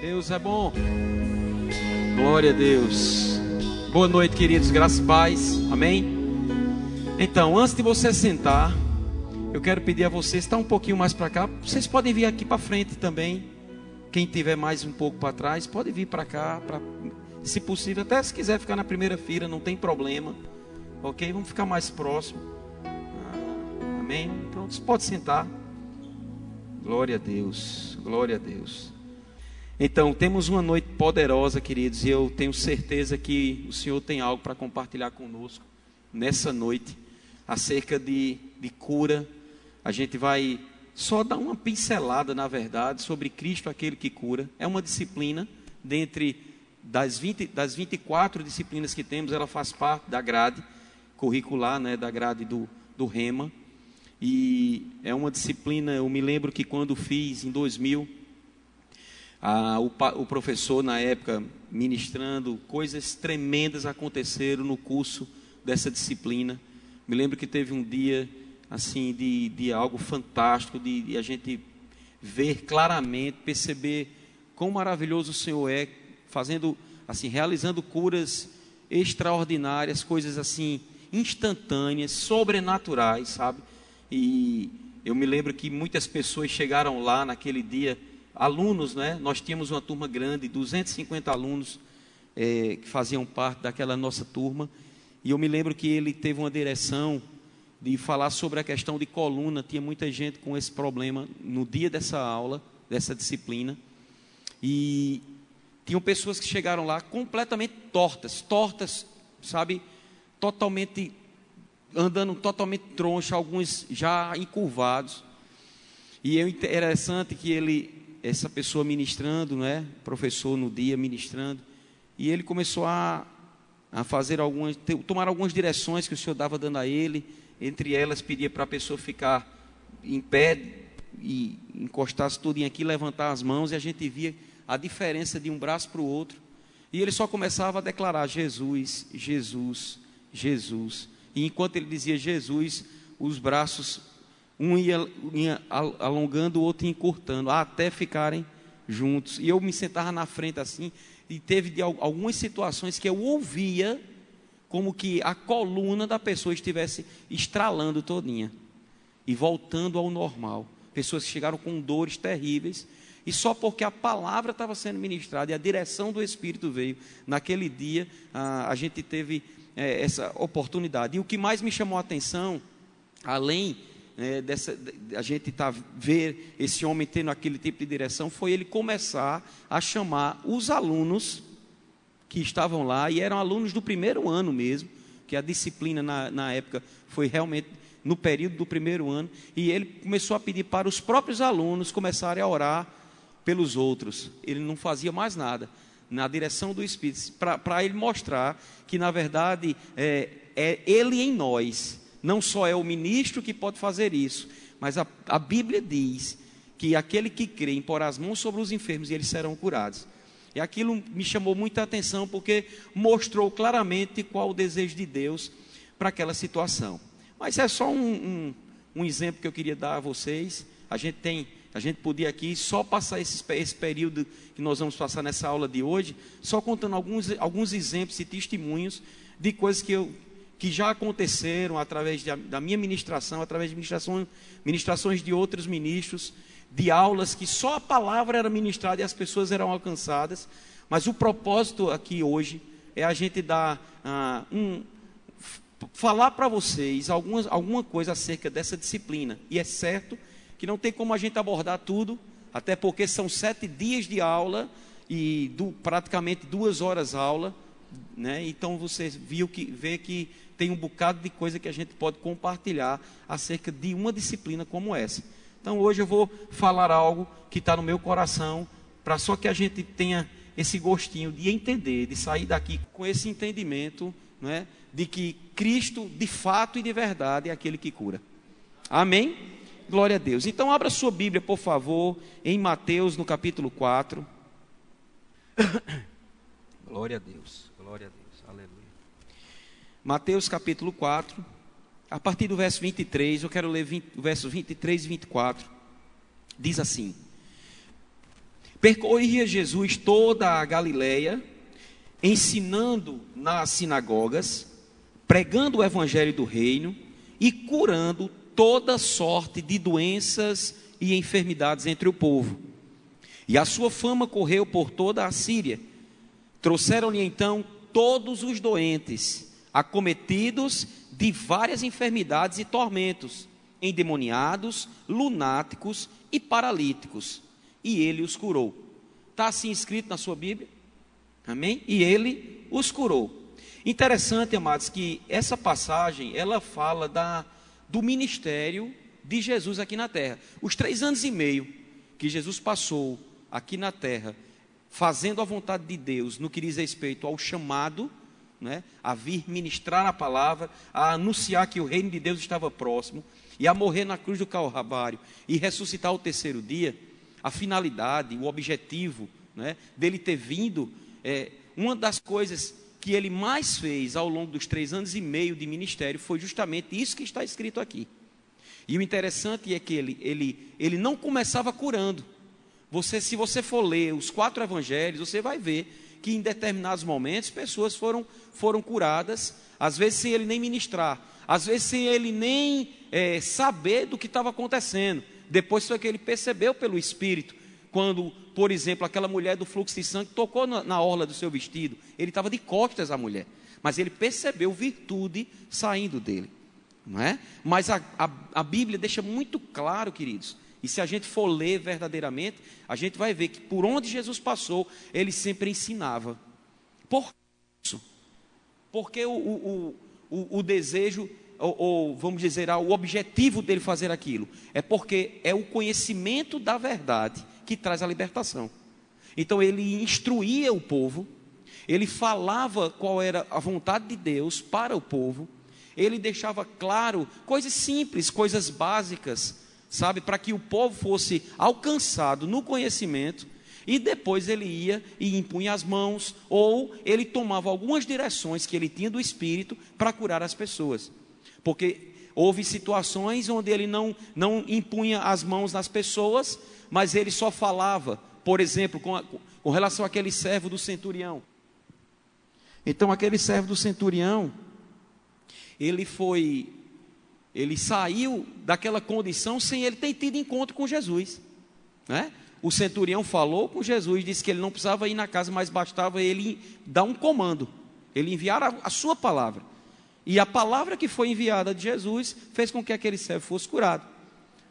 Deus é bom. Glória a Deus. Boa noite, queridos. Graças e paz. Amém. Então, antes de você sentar, eu quero pedir a vocês estar um pouquinho mais para cá. Vocês podem vir aqui para frente também. Quem tiver mais um pouco para trás, pode vir para cá, pra, se possível, até se quiser ficar na primeira fila, não tem problema. OK? Vamos ficar mais próximo. Ah, amém. Pronto, pode sentar. Glória a Deus. Glória a Deus. Então, temos uma noite poderosa, queridos, e eu tenho certeza que o Senhor tem algo para compartilhar conosco nessa noite acerca de, de cura. A gente vai só dar uma pincelada, na verdade, sobre Cristo, aquele que cura. É uma disciplina, dentre das, 20, das 24 disciplinas que temos, ela faz parte da grade curricular, né, da grade do, do REMA. E é uma disciplina, eu me lembro que quando fiz em 2000, ah, o, o, professor, na época, ministrando, coisas tremendas aconteceram no curso dessa disciplina. Me lembro que teve um dia, assim, de, de algo fantástico, de, de a gente ver claramente, perceber quão maravilhoso o Senhor é, fazendo, assim, realizando curas extraordinárias, coisas assim, instantâneas, sobrenaturais, sabe? E eu me lembro que muitas pessoas chegaram lá naquele dia alunos, né? Nós tínhamos uma turma grande, 250 alunos é, que faziam parte daquela nossa turma. E eu me lembro que ele teve uma direção de falar sobre a questão de coluna. Tinha muita gente com esse problema no dia dessa aula, dessa disciplina. E tinham pessoas que chegaram lá completamente tortas, tortas, sabe? Totalmente andando totalmente troncha, alguns já encurvados. E é interessante que ele essa pessoa ministrando, né? Professor no dia ministrando, e ele começou a, a fazer algumas, tomar algumas direções que o Senhor dava dando a ele. Entre elas, pedia para a pessoa ficar em pé e encostar-se tudo aqui, levantar as mãos, e a gente via a diferença de um braço para o outro. E ele só começava a declarar: Jesus, Jesus, Jesus. E enquanto ele dizia Jesus, os braços um ia, ia alongando, o outro ia encurtando, até ficarem juntos. E eu me sentava na frente assim, e teve de, algumas situações que eu ouvia como que a coluna da pessoa estivesse estralando todinha e voltando ao normal. Pessoas que chegaram com dores terríveis e só porque a palavra estava sendo ministrada e a direção do Espírito veio naquele dia, a, a gente teve é, essa oportunidade. E o que mais me chamou a atenção, além é, dessa, a gente tá ver esse homem tendo aquele tipo de direção, foi ele começar a chamar os alunos que estavam lá, e eram alunos do primeiro ano mesmo, que a disciplina na, na época foi realmente no período do primeiro ano, e ele começou a pedir para os próprios alunos começarem a orar pelos outros. Ele não fazia mais nada na direção do Espírito, para ele mostrar que, na verdade, é, é ele em nós não só é o ministro que pode fazer isso, mas a, a Bíblia diz que aquele que crê impor as mãos sobre os enfermos e eles serão curados. E aquilo me chamou muita atenção porque mostrou claramente qual o desejo de Deus para aquela situação. Mas é só um, um, um, exemplo que eu queria dar a vocês. A gente tem, a gente podia aqui só passar esse, esse período que nós vamos passar nessa aula de hoje, só contando alguns, alguns exemplos e testemunhos de coisas que eu que já aconteceram através de, da minha ministração, através de ministrações, ministrações de outros ministros, de aulas que só a palavra era ministrada e as pessoas eram alcançadas. Mas o propósito aqui hoje é a gente dar ah, um, falar para vocês algumas, alguma coisa acerca dessa disciplina. E é certo que não tem como a gente abordar tudo, até porque são sete dias de aula e do, praticamente duas horas aula. Né? Então você viu que vê que tem um bocado de coisa que a gente pode compartilhar acerca de uma disciplina como essa. Então hoje eu vou falar algo que está no meu coração, para só que a gente tenha esse gostinho de entender, de sair daqui com esse entendimento né, de que Cristo, de fato e de verdade, é aquele que cura. Amém? Glória a Deus. Então abra sua Bíblia, por favor, em Mateus, no capítulo 4. Glória a Deus. Glória a Deus. Mateus capítulo 4, a partir do verso 23, eu quero ler 20, o verso 23 e 24. Diz assim: Percorria Jesus toda a Galileia, ensinando nas sinagogas, pregando o evangelho do reino e curando toda sorte de doenças e enfermidades entre o povo. E a sua fama correu por toda a Síria. Trouxeram-lhe então todos os doentes, acometidos de várias enfermidades e tormentos, endemoniados, lunáticos e paralíticos, e ele os curou. Está assim escrito na sua Bíblia? Amém? E ele os curou. Interessante, amados, que essa passagem ela fala da, do ministério de Jesus aqui na terra. Os três anos e meio que Jesus passou aqui na terra, fazendo a vontade de Deus no que diz respeito ao chamado, né, a vir ministrar a palavra, a anunciar que o reino de Deus estava próximo, e a morrer na cruz do Calvário e ressuscitar o terceiro dia, a finalidade, o objetivo né, dele ter vindo, é, uma das coisas que ele mais fez ao longo dos três anos e meio de ministério foi justamente isso que está escrito aqui. E o interessante é que ele, ele, ele não começava curando. Você, se você for ler os quatro evangelhos, você vai ver que em determinados momentos pessoas foram, foram curadas, às vezes sem ele nem ministrar, às vezes sem ele nem é, saber do que estava acontecendo. Depois foi que ele percebeu pelo Espírito, quando, por exemplo, aquela mulher do fluxo de sangue tocou na, na orla do seu vestido, ele estava de costas a mulher, mas ele percebeu virtude saindo dele, não é? Mas a, a, a Bíblia deixa muito claro, queridos, e se a gente for ler verdadeiramente, a gente vai ver que por onde Jesus passou, ele sempre ensinava. Por isso? Porque o, o, o, o desejo, ou, ou, vamos dizer, o objetivo dele fazer aquilo, é porque é o conhecimento da verdade que traz a libertação. Então ele instruía o povo, ele falava qual era a vontade de Deus para o povo, ele deixava claro coisas simples, coisas básicas sabe, para que o povo fosse alcançado no conhecimento, e depois ele ia e impunha as mãos, ou ele tomava algumas direções que ele tinha do Espírito para curar as pessoas. Porque houve situações onde ele não, não impunha as mãos nas pessoas, mas ele só falava, por exemplo, com, a, com relação àquele servo do centurião. Então, aquele servo do centurião, ele foi ele saiu daquela condição sem ele ter tido encontro com Jesus. Né? O centurião falou com Jesus, disse que ele não precisava ir na casa, mas bastava ele dar um comando, ele enviar a, a sua palavra. E a palavra que foi enviada de Jesus fez com que aquele servo fosse curado.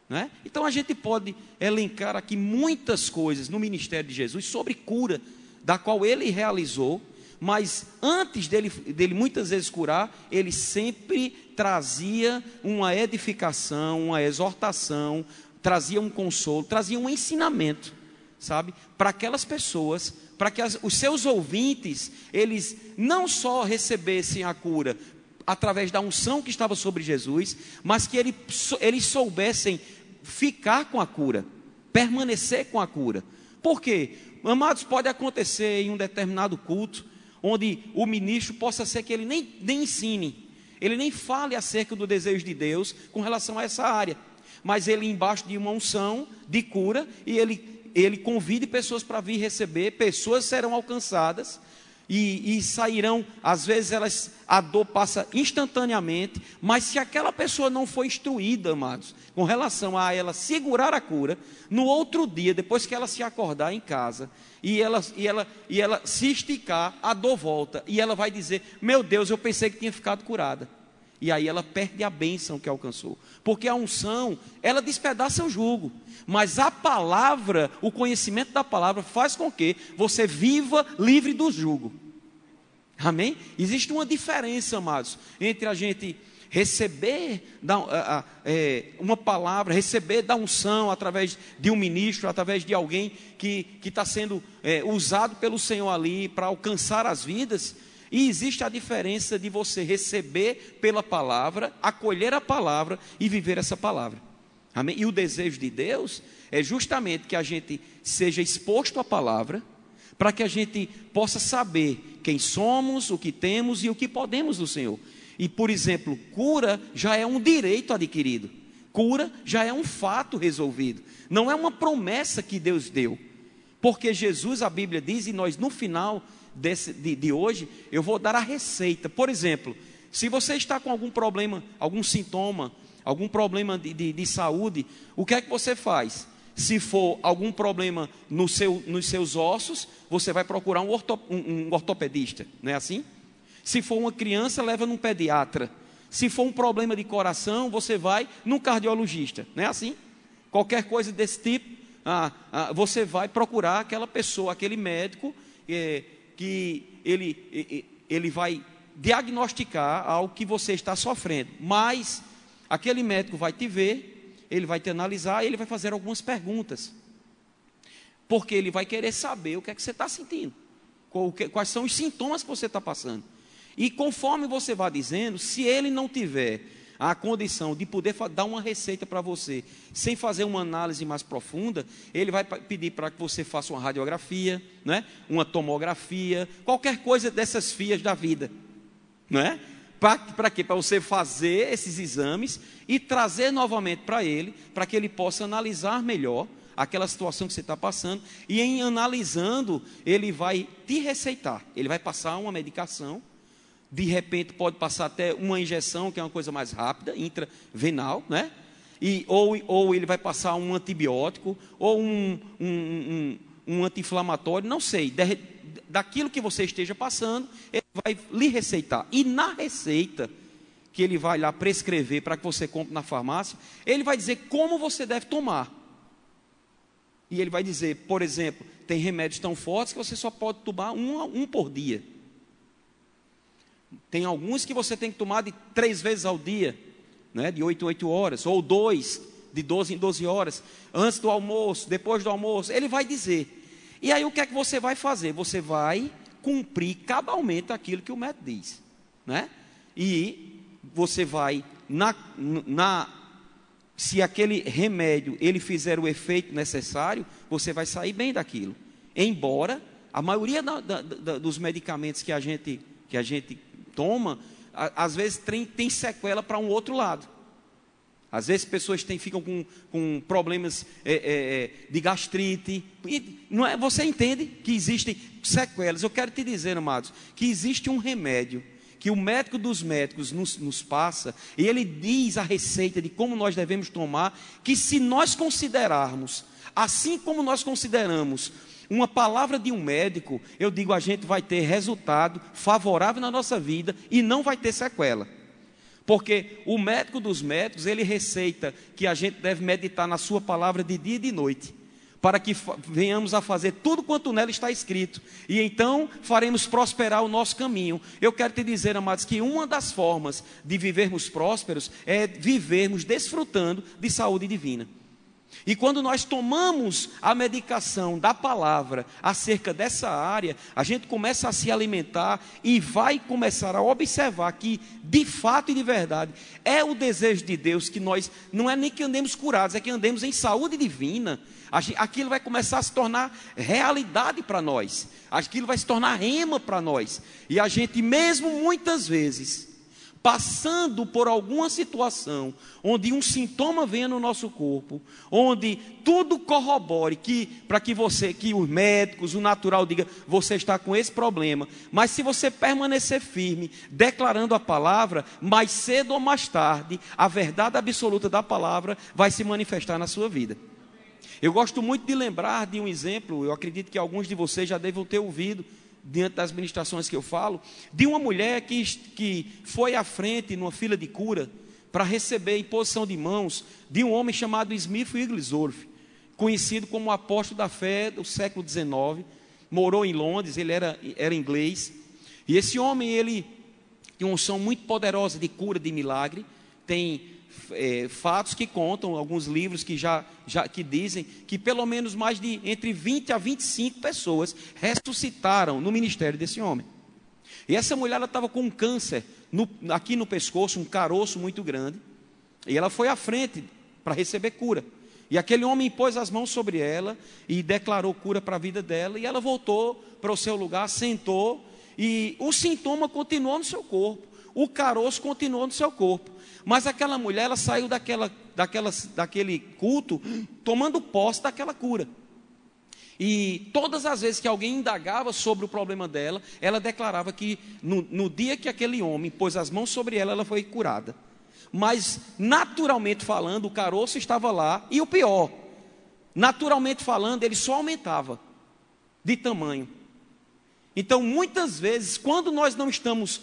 Né? Então a gente pode elencar aqui muitas coisas no ministério de Jesus sobre cura, da qual ele realizou mas antes dele, dele muitas vezes curar, ele sempre trazia uma edificação, uma exortação, trazia um consolo, trazia um ensinamento, sabe, para aquelas pessoas, para que as, os seus ouvintes, eles não só recebessem a cura através da unção que estava sobre Jesus, mas que ele, eles soubessem ficar com a cura, permanecer com a cura. Por quê? Amados, pode acontecer em um determinado culto, onde o ministro possa ser que ele nem, nem ensine, ele nem fale acerca do desejo de Deus com relação a essa área, mas ele embaixo de uma unção de cura e ele, ele convide pessoas para vir receber, pessoas serão alcançadas e, e, sairão, às vezes elas, a dor passa instantaneamente, mas se aquela pessoa não foi instruída, amados, com relação a ela segurar a cura, no outro dia, depois que ela se acordar em casa, e ela, e ela, e ela se esticar, a dor volta, e ela vai dizer: Meu Deus, eu pensei que tinha ficado curada. E aí ela perde a bênção que alcançou. Porque a unção, ela despedaça o jugo. Mas a palavra, o conhecimento da palavra, faz com que você viva livre do jugo. Amém? Existe uma diferença, amados, entre a gente receber da, é, uma palavra, receber da unção através de um ministro, através de alguém que está sendo é, usado pelo Senhor ali para alcançar as vidas, e existe a diferença de você receber pela palavra, acolher a palavra e viver essa palavra. Amém? E o desejo de Deus é justamente que a gente seja exposto à palavra, para que a gente possa saber quem somos, o que temos e o que podemos do Senhor. E, por exemplo, cura já é um direito adquirido, cura já é um fato resolvido, não é uma promessa que Deus deu. Porque Jesus, a Bíblia diz, e nós no final desse, de, de hoje, eu vou dar a receita. Por exemplo, se você está com algum problema, algum sintoma, algum problema de, de, de saúde, o que é que você faz? Se for algum problema no seu, nos seus ossos, você vai procurar um, orto, um, um ortopedista, não é assim? Se for uma criança, leva num pediatra. Se for um problema de coração, você vai num cardiologista, não é assim? Qualquer coisa desse tipo, ah, ah, você vai procurar aquela pessoa, aquele médico, eh, que ele, ele vai diagnosticar algo que você está sofrendo. Mas aquele médico vai te ver, ele vai te analisar e ele vai fazer algumas perguntas. Porque ele vai querer saber o que é que você está sentindo, quais são os sintomas que você está passando. E conforme você vai dizendo, se ele não tiver a condição de poder dar uma receita para você, sem fazer uma análise mais profunda, ele vai pedir para que você faça uma radiografia, né? uma tomografia, qualquer coisa dessas fias da vida. Né? Para quê? Para você fazer esses exames e trazer novamente para ele, para que ele possa analisar melhor aquela situação que você está passando, e em analisando, ele vai te receitar, ele vai passar uma medicação de repente pode passar até uma injeção, que é uma coisa mais rápida, intravenal, né? E, ou, ou ele vai passar um antibiótico, ou um, um, um, um anti-inflamatório, não sei, de, daquilo que você esteja passando, ele vai lhe receitar. E na receita, que ele vai lá prescrever para que você compre na farmácia, ele vai dizer como você deve tomar. E ele vai dizer, por exemplo, tem remédios tão fortes que você só pode tomar um, um por dia. Tem alguns que você tem que tomar de três vezes ao dia, né? de oito em oito horas, ou dois, de doze em doze horas, antes do almoço, depois do almoço. Ele vai dizer. E aí o que é que você vai fazer? Você vai cumprir cabalmente aquilo que o médico diz. Né? E você vai, na, na, se aquele remédio ele fizer o efeito necessário, você vai sair bem daquilo. Embora a maioria da, da, da, dos medicamentos que a gente, que a gente toma, às vezes tem, tem sequela para um outro lado. Às vezes pessoas têm, ficam com, com problemas é, é, é, de gastrite. Não é, você entende que existem sequelas. Eu quero te dizer, amados, que existe um remédio que o médico dos médicos nos, nos passa, e ele diz a receita de como nós devemos tomar, que se nós considerarmos, assim como nós consideramos uma palavra de um médico, eu digo, a gente vai ter resultado favorável na nossa vida e não vai ter sequela. Porque o médico dos médicos, ele receita que a gente deve meditar na sua palavra de dia e de noite, para que venhamos a fazer tudo quanto nela está escrito, e então faremos prosperar o nosso caminho. Eu quero te dizer, amados, que uma das formas de vivermos prósperos é vivermos desfrutando de saúde divina. E quando nós tomamos a medicação da palavra acerca dessa área, a gente começa a se alimentar e vai começar a observar que, de fato e de verdade, é o desejo de Deus que nós, não é nem que andemos curados, é que andemos em saúde divina. Aquilo vai começar a se tornar realidade para nós, aquilo vai se tornar rema para nós. E a gente, mesmo muitas vezes, passando por alguma situação onde um sintoma venha no nosso corpo, onde tudo corrobore que para que você, que os médicos, o natural diga, você está com esse problema, mas se você permanecer firme, declarando a palavra, mais cedo ou mais tarde, a verdade absoluta da palavra vai se manifestar na sua vida. Eu gosto muito de lembrar de um exemplo, eu acredito que alguns de vocês já devem ter ouvido, diante das ministrações que eu falo, de uma mulher que, que foi à frente numa fila de cura para receber imposição de mãos de um homem chamado Smith Wigglesworth, conhecido como apóstolo da fé do século XIX, morou em Londres, ele era, era inglês, e esse homem, ele tinha uma unção muito poderosa de cura, de milagre, tem é, fatos que contam, alguns livros que já, já que dizem que pelo menos mais de entre 20 a 25 pessoas ressuscitaram no ministério desse homem. E essa mulher estava com um câncer no, aqui no pescoço, um caroço muito grande, e ela foi à frente para receber cura. E aquele homem pôs as mãos sobre ela e declarou cura para a vida dela, e ela voltou para o seu lugar, sentou, e o sintoma continuou no seu corpo, o caroço continuou no seu corpo. Mas aquela mulher, ela saiu daquela, daquela, daquele culto tomando posse daquela cura. E todas as vezes que alguém indagava sobre o problema dela, ela declarava que no, no, dia que aquele homem pôs as mãos sobre ela, ela foi curada. Mas, naturalmente falando, o caroço estava lá, e o pior, naturalmente falando, ele só aumentava de tamanho. Então, muitas vezes, quando nós não estamos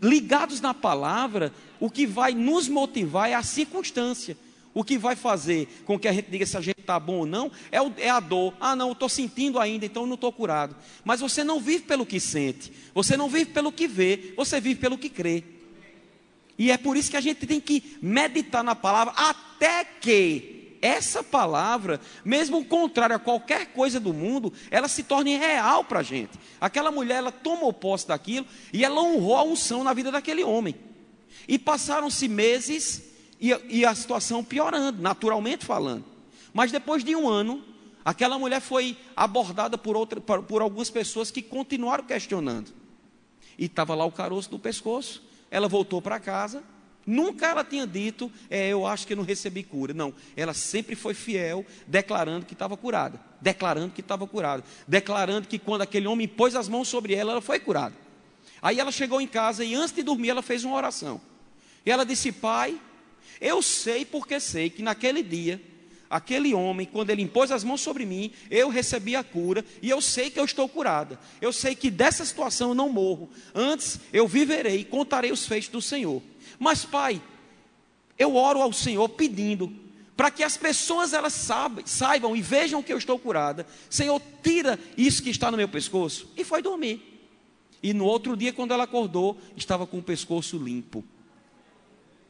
ligados na palavra, o que vai nos motivar é a circunstância. O que vai fazer com que a gente diga se a gente está bom ou não é, o, é, a dor. Ah, não, eu estou sentindo ainda, então eu não estou curado. Mas você não vive pelo que sente, você não vive pelo que vê, você vive pelo que crê. E é por isso que a gente tem que meditar na palavra até que essa palavra, mesmo contrária a qualquer coisa do mundo, ela se torne real para a gente. Aquela mulher, ela tomou posse daquilo e ela honrou a unção na vida daquele homem. E passaram-se meses e, e a situação piorando, naturalmente falando. Mas depois de um ano, aquela mulher foi abordada por, outra, por, por algumas pessoas que continuaram questionando. E estava lá o caroço do pescoço. Ela voltou para casa Nunca ela tinha dito, é, eu acho que não recebi cura. Não, ela sempre foi fiel, declarando que estava curada, declarando que estava curada, declarando que quando aquele homem pôs as mãos sobre ela, ela foi curada. Aí ela chegou em casa e antes de dormir ela fez uma oração. E ela disse: Pai, eu sei porque sei que naquele dia, aquele homem, quando ele impôs as mãos sobre mim, eu recebi a cura e eu sei que eu estou curada. Eu sei que dessa situação eu não morro. Antes eu viverei e contarei os feitos do Senhor. Mas, Pai, eu oro ao Senhor pedindo para que as pessoas elas saibam, saibam e vejam que eu estou curada. Senhor, tira isso que está no meu pescoço. E foi dormir. E no outro dia, quando ela acordou, estava com o pescoço limpo.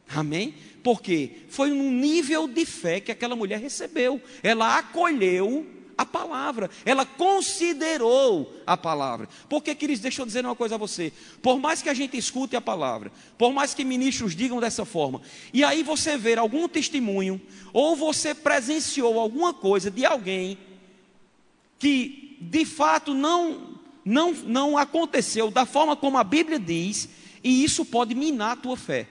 Amém? Porque foi um nível de fé que aquela mulher recebeu. Ela acolheu a palavra, ela considerou a palavra. Porque, queridos, deixa eu dizer uma coisa a você: por mais que a gente escute a palavra, por mais que ministros digam dessa forma, e aí você ver algum testemunho, ou você presenciou alguma coisa de alguém que de fato não, não, não aconteceu da forma como a Bíblia diz, e isso pode minar a tua fé.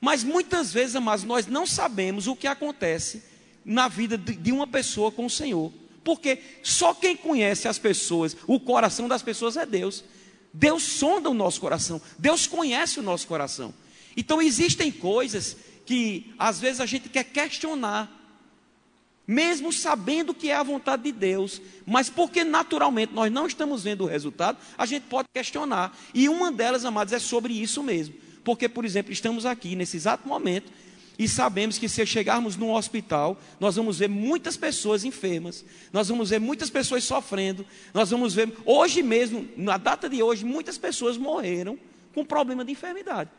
Mas muitas vezes, amados, nós não sabemos o que acontece na vida de uma pessoa com o Senhor. Porque só quem conhece as pessoas, o coração das pessoas é Deus. Deus sonda o nosso coração, Deus conhece o nosso coração. Então existem coisas que às vezes a gente quer questionar, mesmo sabendo que é a vontade de Deus, mas porque naturalmente nós não estamos vendo o resultado, a gente pode questionar. E uma delas, amados, é sobre isso mesmo. Porque, por exemplo, estamos aqui nesse exato momento e sabemos que se chegarmos num hospital, nós vamos ver muitas pessoas enfermas, nós vamos ver muitas pessoas sofrendo, nós vamos ver, hoje mesmo, na data de hoje, muitas pessoas morreram com problema de enfermidade.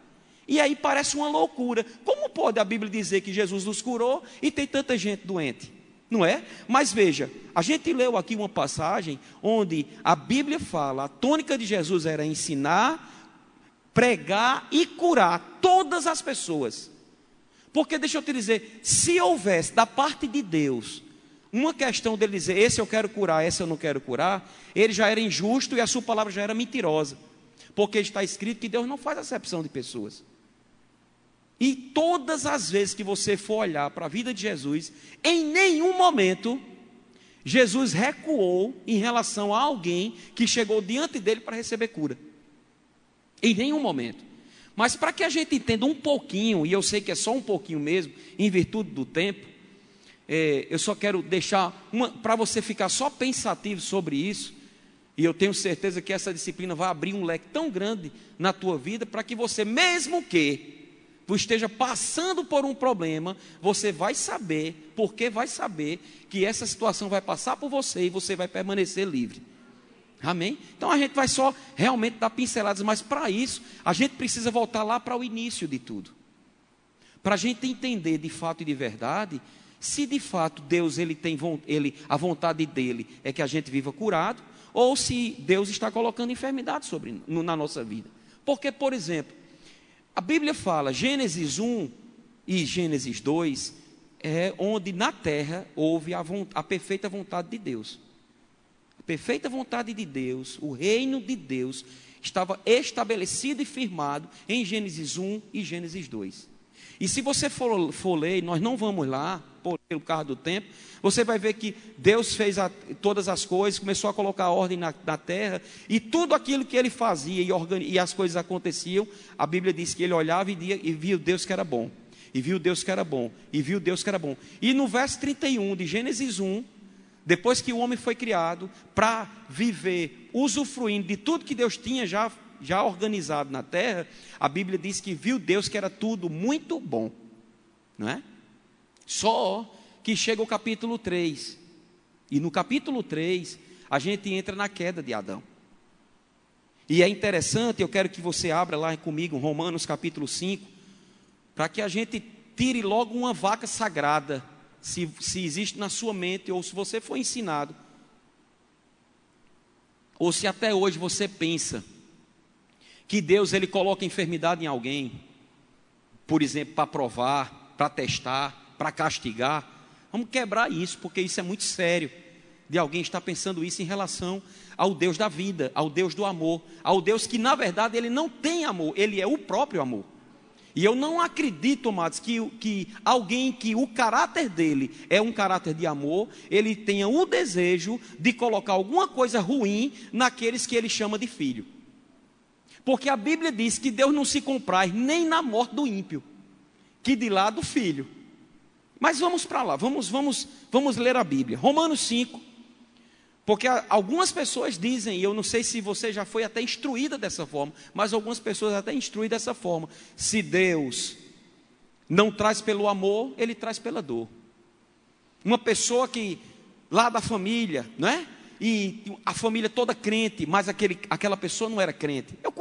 E aí parece uma loucura. Como pode a Bíblia dizer que Jesus nos curou e tem tanta gente doente? Não é? Mas veja, a gente leu aqui uma passagem onde a Bíblia fala, a tônica de Jesus era ensinar, pregar e curar todas as pessoas. Porque deixa eu te dizer, se houvesse da parte de Deus uma questão dele dizer, esse eu quero curar, esse eu não quero curar, ele já era injusto e a sua palavra já era mentirosa. Porque está escrito que Deus não faz acepção de pessoas. E todas as vezes que você for olhar para a vida de Jesus, em nenhum momento Jesus recuou em relação a alguém que chegou diante dele para receber cura. Em nenhum momento. Mas para que a gente entenda um pouquinho, e eu sei que é só um pouquinho mesmo, em virtude do tempo, é, eu só quero deixar para você ficar só pensativo sobre isso, e eu tenho certeza que essa disciplina vai abrir um leque tão grande na tua vida para que você, mesmo que esteja passando por um problema, você vai saber, porque vai saber que essa situação vai passar por você e você vai permanecer livre. Amém? Então a gente vai só realmente dar pinceladas, mas para isso a gente precisa voltar lá para o início de tudo. Para a gente entender de fato e de verdade, se de fato Deus ele tem ele, a vontade dele é que a gente viva curado, ou se Deus está colocando enfermidade sobre no, na nossa vida. Porque, por exemplo, a Bíblia fala, Gênesis 1 e Gênesis 2, é onde na terra houve a, a perfeita vontade de Deus perfeita vontade de Deus, o reino de Deus, estava estabelecido e firmado em Gênesis 1 e Gênesis 2. E se você for, for ler, nós não vamos lá, pelo carro do tempo, você vai ver que Deus fez a, todas as coisas, começou a colocar ordem na, na terra, e tudo aquilo que ele fazia e, organi, e, as coisas aconteciam, a Bíblia diz que ele olhava e, via, e viu Deus que era bom, e viu Deus que era bom, e viu Deus que era bom. E no verso 31 de Gênesis 1, depois que o homem foi criado, para viver usufruindo de tudo que Deus tinha já já organizado na terra, a Bíblia diz que viu Deus que era tudo muito bom, não é? Só que chega o capítulo 3, e no capítulo 3, a gente entra na queda de Adão. E é interessante, eu quero que você abra lá comigo, Romanos capítulo 5, para que a gente tire logo uma vaca sagrada, se, se existe na sua mente, ou se você foi ensinado, ou se até hoje você pensa que Deus ele coloca enfermidade em alguém, por exemplo, para provar, para testar, para castigar. Vamos quebrar isso, porque isso é muito sério. De alguém estar pensando isso em relação ao Deus da vida, ao Deus do amor, ao Deus que na verdade ele não tem amor, ele é o próprio amor. E eu não acredito, amados, que, que alguém que o caráter dele é um caráter de amor, ele tenha o desejo de colocar alguma coisa ruim naqueles que ele chama de filho. Porque a Bíblia diz que Deus não se compraz nem na morte do ímpio, que de lá do filho. Mas vamos para lá, vamos, vamos, vamos ler a Bíblia. Romanos 5. Porque algumas pessoas dizem, e eu não sei se você já foi até instruída dessa forma, mas algumas pessoas até instruem dessa forma. Se Deus não traz pelo amor, ele traz pela dor. Uma pessoa que lá da família, não é? e a família toda crente, mas aquele, aquela pessoa não era crente. Eu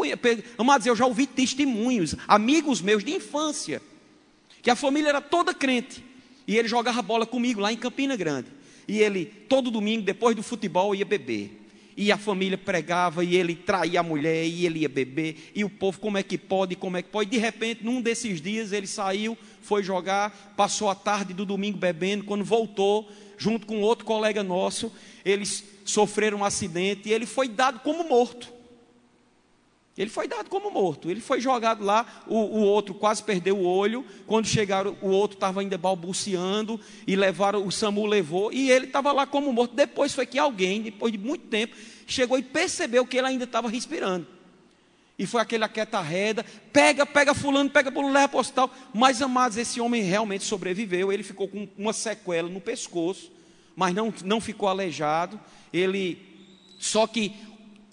amados, eu já ouvi testemunhos, amigos meus de infância, que a família era toda crente, e ele jogava bola comigo lá em Campina Grande. E ele, todo domingo, depois do futebol, ia beber. E a família pregava, e ele traía a mulher, e ele ia beber. E o povo, como é que pode, como é que pode? De repente, num desses dias, ele saiu, foi jogar, passou a tarde do domingo bebendo. Quando voltou, junto com outro colega nosso, eles sofreram um acidente e ele foi dado como morto. Ele foi dado como morto. Ele foi jogado lá, o, o outro quase perdeu o olho. Quando chegaram, o outro estava ainda balbuciando e levaram, o SAMU levou, e ele estava lá como morto. Depois foi que alguém, depois de muito tempo, chegou e percebeu que ele ainda estava respirando. E foi aquele aquieta reda, pega, pega fulano, pega fulano, leva para o hospital. Mas, amados, esse homem realmente sobreviveu. Ele ficou com uma sequela no pescoço, mas não, não ficou aleijado ele só que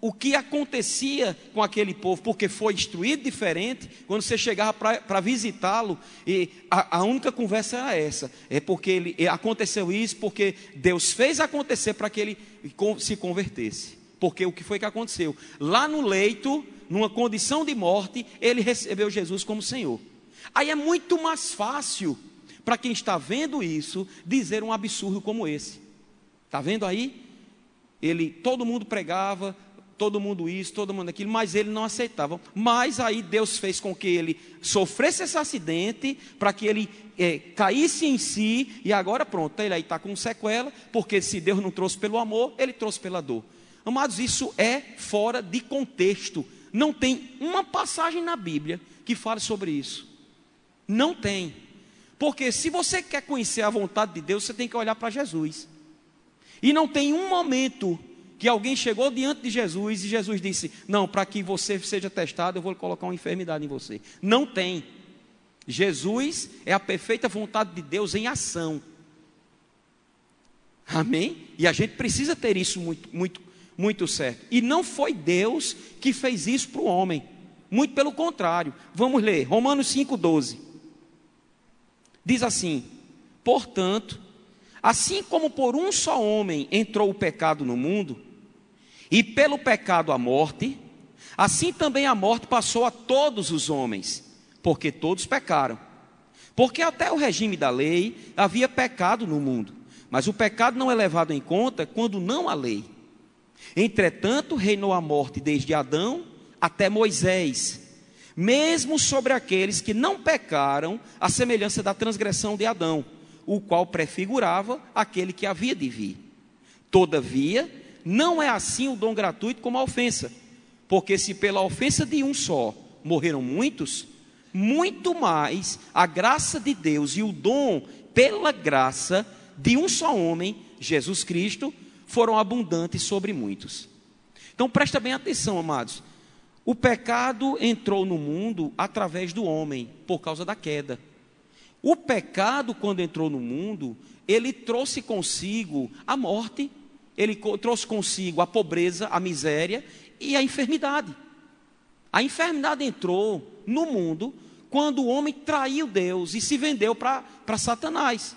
o que acontecia com aquele povo, porque foi instruído diferente, quando você chegava para visitá-lo, e a, a, única conversa era essa, é porque ele, aconteceu isso, porque Deus fez acontecer para que ele se convertesse. Porque o que foi que aconteceu? Lá no leito, numa condição de morte, ele recebeu Jesus como Senhor. Aí é muito mais fácil para quem está vendo isso dizer um absurdo como esse. Está vendo aí? ele, todo mundo pregava, todo mundo isso, todo mundo aquilo, mas ele não aceitava. Mas aí Deus fez com que ele sofresse esse acidente, para que ele é, caísse em si, e agora pronto, ele aí está com sequela, porque se Deus não trouxe pelo amor, ele trouxe pela dor. Amados, isso é fora de contexto. Não tem uma passagem na Bíblia que fale sobre isso. Não tem. Porque se você quer conhecer a vontade de Deus, você tem que olhar para Jesus. E não tem um momento que alguém chegou diante de Jesus e Jesus disse: Não, para que você seja testado, eu vou colocar uma enfermidade em você. Não tem. Jesus é a perfeita vontade de Deus em ação. Amém? E a gente precisa ter isso muito, muito, muito certo. E não foi Deus que fez isso para o homem. Muito pelo contrário. Vamos ler, Romanos 5,12. Diz assim: Portanto, Assim como por um só homem entrou o pecado no mundo, e pelo pecado a morte, assim também a morte passou a todos os homens, porque todos pecaram. Porque até o regime da lei havia pecado no mundo, mas o pecado não é levado em conta quando não há lei. Entretanto, reinou a morte desde Adão até Moisés, mesmo sobre aqueles que não pecaram, a semelhança da transgressão de Adão o qual prefigurava aquele que havia de vir. Todavia, não é assim o dom gratuito como a ofensa, porque se pela ofensa de um só morreram muitos, muito mais a graça de Deus e o dom pela graça de um só homem, Jesus Cristo, foram abundantes sobre muitos. Então presta bem atenção, amados. O pecado entrou no mundo através do homem, por causa da queda. O pecado, quando entrou no mundo, ele trouxe consigo a morte, ele trouxe consigo a pobreza, a miséria e a enfermidade. A enfermidade entrou no mundo quando o homem traiu Deus e se vendeu para Satanás.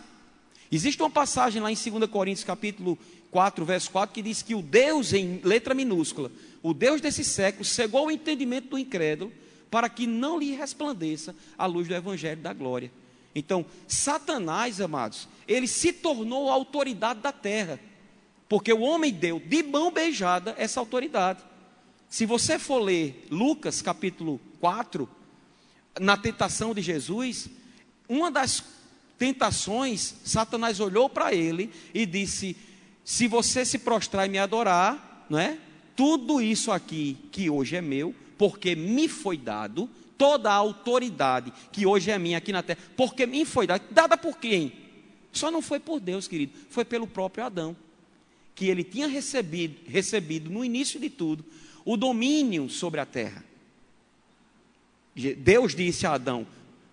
Existe uma passagem lá em 2 Coríntios capítulo 4, verso 4, que diz que o Deus, em letra minúscula, o Deus desse século, cegou o entendimento do incrédulo para que não lhe resplandeça a luz do Evangelho da glória. Então, Satanás, amados, ele se tornou a autoridade da terra, porque o homem deu de mão beijada essa autoridade. Se você for ler Lucas capítulo 4, na tentação de Jesus, uma das tentações, Satanás olhou para ele e disse: se você se prostrar e me adorar, não é? Tudo isso aqui que hoje é meu, porque me foi dado, toda a autoridade que hoje é minha aqui na terra, porque me foi dada, dada por quem? Só não foi por Deus, querido, foi pelo próprio Adão, que ele tinha recebido, recebido no início de tudo o domínio sobre a terra. Deus disse a Adão: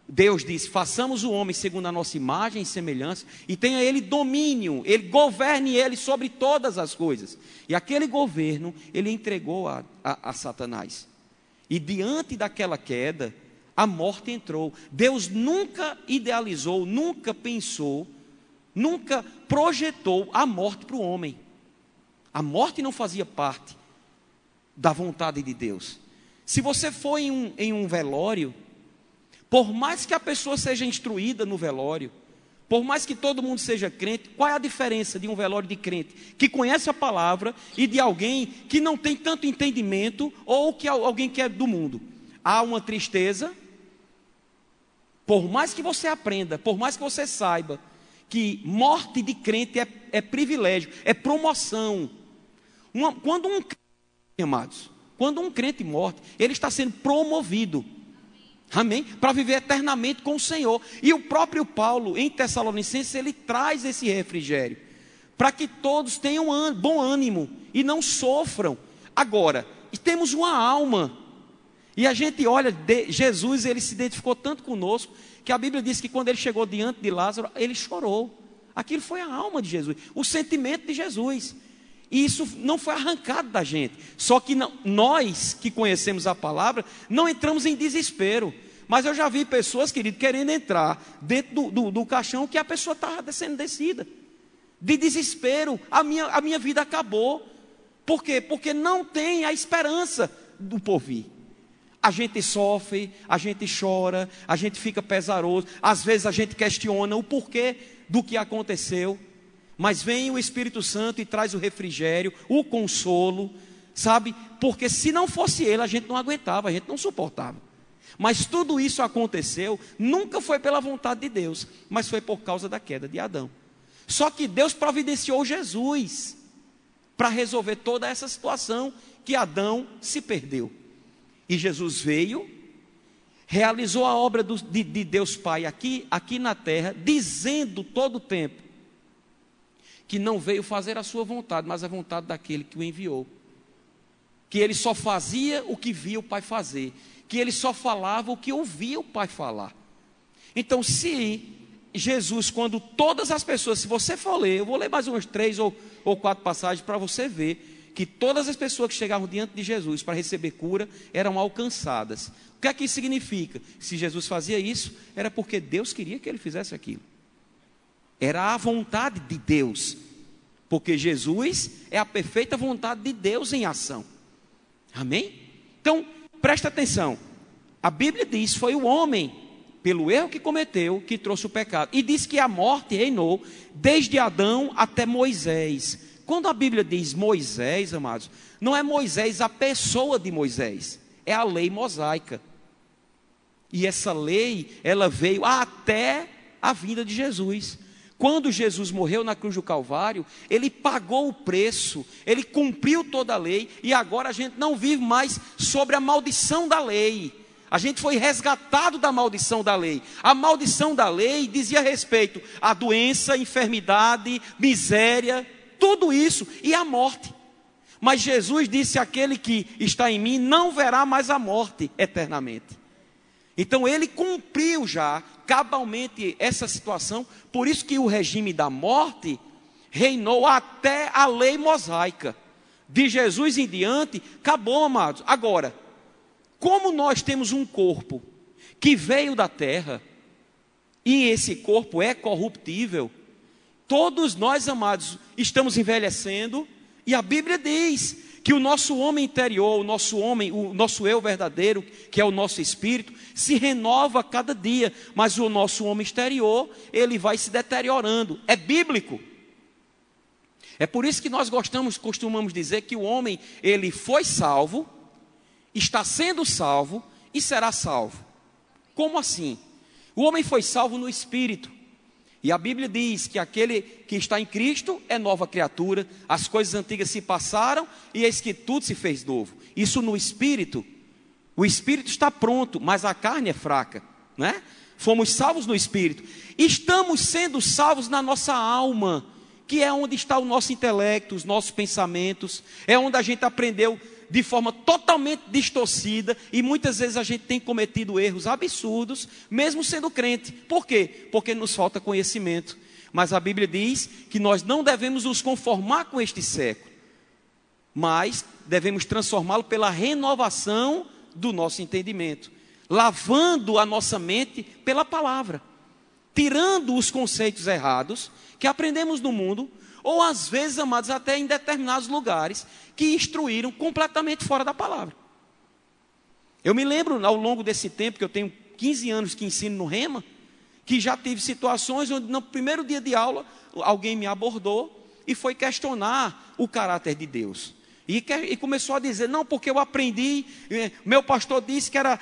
Deus disse: façamos o homem segundo a nossa imagem e semelhança, e tenha ele domínio, ele governe ele sobre todas as coisas. E aquele governo ele entregou a, a, a Satanás. E diante daquela queda, a morte entrou. Deus nunca idealizou, nunca pensou, nunca projetou a morte para o homem. A morte não fazia parte da vontade de Deus. Se você for em um, em um velório, por mais que a pessoa seja instruída no velório, por mais que todo mundo seja crente, qual é a diferença de um velório de crente que conhece a palavra e de alguém que não tem tanto entendimento ou que alguém que é do mundo? Há uma tristeza. Por mais que você aprenda, por mais que você saiba que morte de crente é, é privilégio, é promoção. Uma, quando um amados, quando um crente morre, ele está sendo promovido. Amém? Para viver eternamente com o Senhor. E o próprio Paulo, em Tessalonicenses, ele traz esse refrigério. Para que todos tenham bom ânimo e não sofram. Agora, temos uma alma. E a gente olha, Jesus, ele se identificou tanto conosco, que a Bíblia diz que quando ele chegou diante de Lázaro, ele chorou. Aquilo foi a alma de Jesus, o sentimento de Jesus. E isso não foi arrancado da gente. Só que não, nós que conhecemos a palavra, não entramos em desespero. Mas eu já vi pessoas, querido, querendo entrar dentro do, do, do caixão que a pessoa estava sendo descida. De desespero. A minha, a minha vida acabou. Por quê? Porque não tem a esperança do porvir. A gente sofre, a gente chora, a gente fica pesaroso, às vezes a gente questiona o porquê do que aconteceu. Mas vem o Espírito Santo e traz o refrigério, o consolo, sabe? Porque se não fosse ele, a gente não aguentava, a gente não suportava. Mas tudo isso aconteceu, nunca foi pela vontade de Deus, mas foi por causa da queda de Adão. Só que Deus providenciou Jesus para resolver toda essa situação que Adão se perdeu. E Jesus veio, realizou a obra do, de, de Deus Pai aqui, aqui na terra, dizendo todo o tempo: que não veio fazer a sua vontade, mas a vontade daquele que o enviou. Que ele só fazia o que via o Pai fazer, que ele só falava o que ouvia o Pai falar. Então, se Jesus, quando todas as pessoas, se você for ler, eu vou ler mais umas três ou, ou quatro passagens para você ver que todas as pessoas que chegavam diante de Jesus para receber cura eram alcançadas. O que é que isso significa? Se Jesus fazia isso, era porque Deus queria que ele fizesse aquilo. Era a vontade de Deus. Porque Jesus é a perfeita vontade de Deus em ação. Amém? Então, presta atenção. A Bíblia diz: foi o homem, pelo erro que cometeu, que trouxe o pecado. E diz que a morte reinou desde Adão até Moisés. Quando a Bíblia diz Moisés, amados, não é Moisés a pessoa de Moisés, é a lei mosaica. E essa lei, ela veio até a vinda de Jesus. Quando Jesus morreu na cruz do Calvário, ele pagou o preço, ele cumpriu toda a lei e agora a gente não vive mais sobre a maldição da lei. A gente foi resgatado da maldição da lei. A maldição da lei dizia respeito à doença, enfermidade, miséria, tudo isso e a morte. Mas Jesus disse: aquele que está em mim não verá mais a morte eternamente. Então ele cumpriu já cabalmente essa situação, por isso que o regime da morte reinou até a lei mosaica. De Jesus em diante, acabou, amados. Agora, como nós temos um corpo que veio da terra, e esse corpo é corruptível, todos nós, amados, estamos envelhecendo, e a Bíblia diz que o nosso homem interior, o nosso homem, o nosso eu verdadeiro, que é o nosso espírito, se renova a cada dia, mas o nosso homem exterior, ele vai se deteriorando. É bíblico. É por isso que nós gostamos, costumamos dizer que o homem, ele foi salvo, está sendo salvo e será salvo. Como assim? O homem foi salvo no espírito. E a Bíblia diz que aquele que está em Cristo é nova criatura, as coisas antigas se passaram e eis que tudo se fez novo. Isso no espírito. O espírito está pronto, mas a carne é fraca, né? Fomos salvos no espírito. Estamos sendo salvos na nossa alma, que é onde está o nosso intelecto, os nossos pensamentos, é onde a gente aprendeu de forma totalmente distorcida e muitas vezes a gente tem cometido erros absurdos, mesmo sendo crente. Por quê? Porque nos falta conhecimento. Mas a Bíblia diz que nós não devemos nos conformar com este século, mas devemos transformá-lo pela renovação do nosso entendimento, lavando a nossa mente pela palavra, tirando os conceitos errados que aprendemos no mundo ou às vezes, amados, até em determinados lugares que instruíram completamente fora da palavra. Eu me lembro ao longo desse tempo, que eu tenho 15 anos que ensino no Rema, que já tive situações onde no primeiro dia de aula alguém me abordou e foi questionar o caráter de Deus. E, e, começou a dizer, não, porque eu aprendi, eh, meu pastor disse que, era,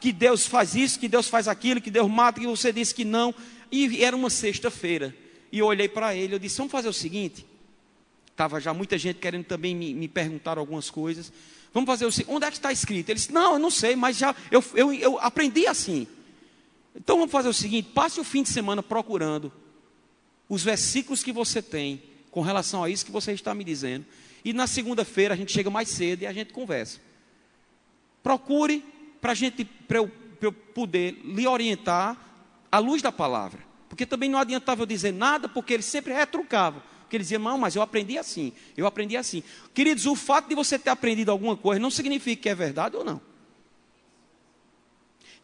que Deus faz isso, que Deus faz aquilo, que Deus mata, que você disse que não. E era uma sexta-feira. E eu olhei para ele, eu disse: Vamos fazer o seguinte. Estava já muita gente querendo também me, me perguntar algumas coisas. Vamos fazer o seguinte: onde é que está escrito? Ele disse: Não, eu não sei, mas já eu, eu, eu aprendi assim. Então vamos fazer o seguinte: passe o fim de semana procurando os versículos que você tem com relação a isso que você está me dizendo. E na segunda-feira a gente chega mais cedo e a gente conversa. Procure para a gente, para eu, eu poder lhe orientar à luz da palavra. Porque também não adiantava eu dizer nada, porque ele sempre retrucava. Porque ele dizia, não, mas eu aprendi assim, eu aprendi assim. Queridos, o fato de você ter aprendido alguma coisa não significa que é verdade ou não.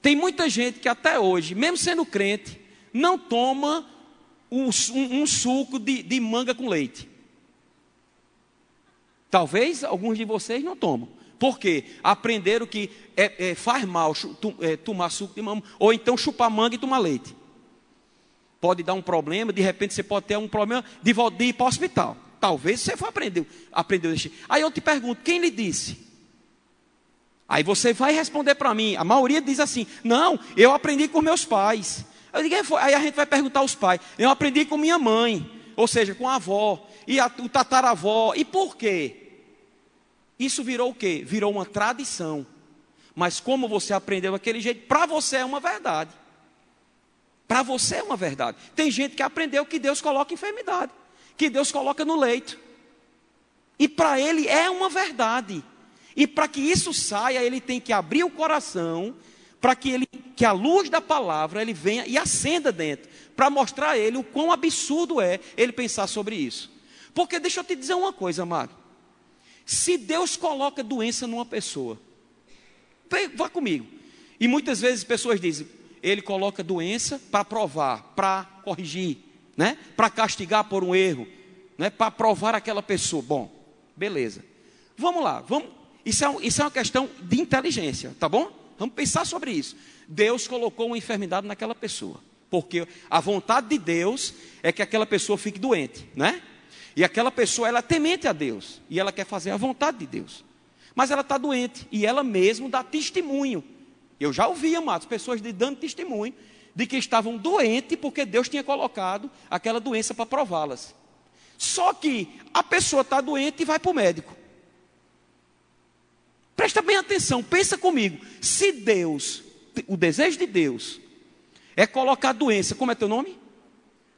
Tem muita gente que até hoje, mesmo sendo crente, não toma um, um, um suco de, de, manga com leite. Talvez alguns de vocês não tomam. Por quê? Aprenderam que é, é, faz mal é, tomar suco de manga, ou então chupar manga e tomar leite pode dar um problema, de repente você pode ter um problema de, de ir para o hospital. Talvez você for aprender, aprendeu Aí eu te pergunto, quem lhe disse? Aí você vai responder para mim. A maioria diz assim: Não, eu aprendi com meus pais. Digo, aí a gente vai perguntar aos pais. Eu aprendi com minha mãe, ou seja, com a avó e a, o tataravó. E por quê? Isso virou o quê? Virou uma tradição. Mas como você aprendeu daquele jeito, para você é uma verdade. Para você é uma verdade. Tem gente que aprendeu que Deus coloca enfermidade, que Deus coloca no leito. E para ele é uma verdade. E para que isso saia, ele tem que abrir o coração para que ele que a luz da palavra ele venha e acenda dentro, para mostrar a ele o quão absurdo é ele pensar sobre isso. Porque deixa eu te dizer uma coisa, amado. Se Deus coloca doença numa pessoa, vá comigo. E muitas vezes pessoas dizem: ele coloca doença para provar, para corrigir, né? para castigar por um erro, né? para provar aquela pessoa. Bom, beleza. Vamos lá, vamos. Isso é, isso é uma questão de inteligência, tá bom? Vamos pensar sobre isso. Deus colocou uma enfermidade naquela pessoa, porque a vontade de Deus é que aquela pessoa fique doente, né? E aquela pessoa ela é temente a Deus e ela quer fazer a vontade de Deus, mas ela está doente e ela mesmo dá testemunho eu já ouvi, amados, pessoas dando testemunho de que estavam doentes porque Deus tinha colocado aquela doença para prová-las. Só que a pessoa está doente e vai para o médico. Presta bem atenção, pensa comigo. Se Deus o desejo de Deus é colocar doença. Como é teu nome?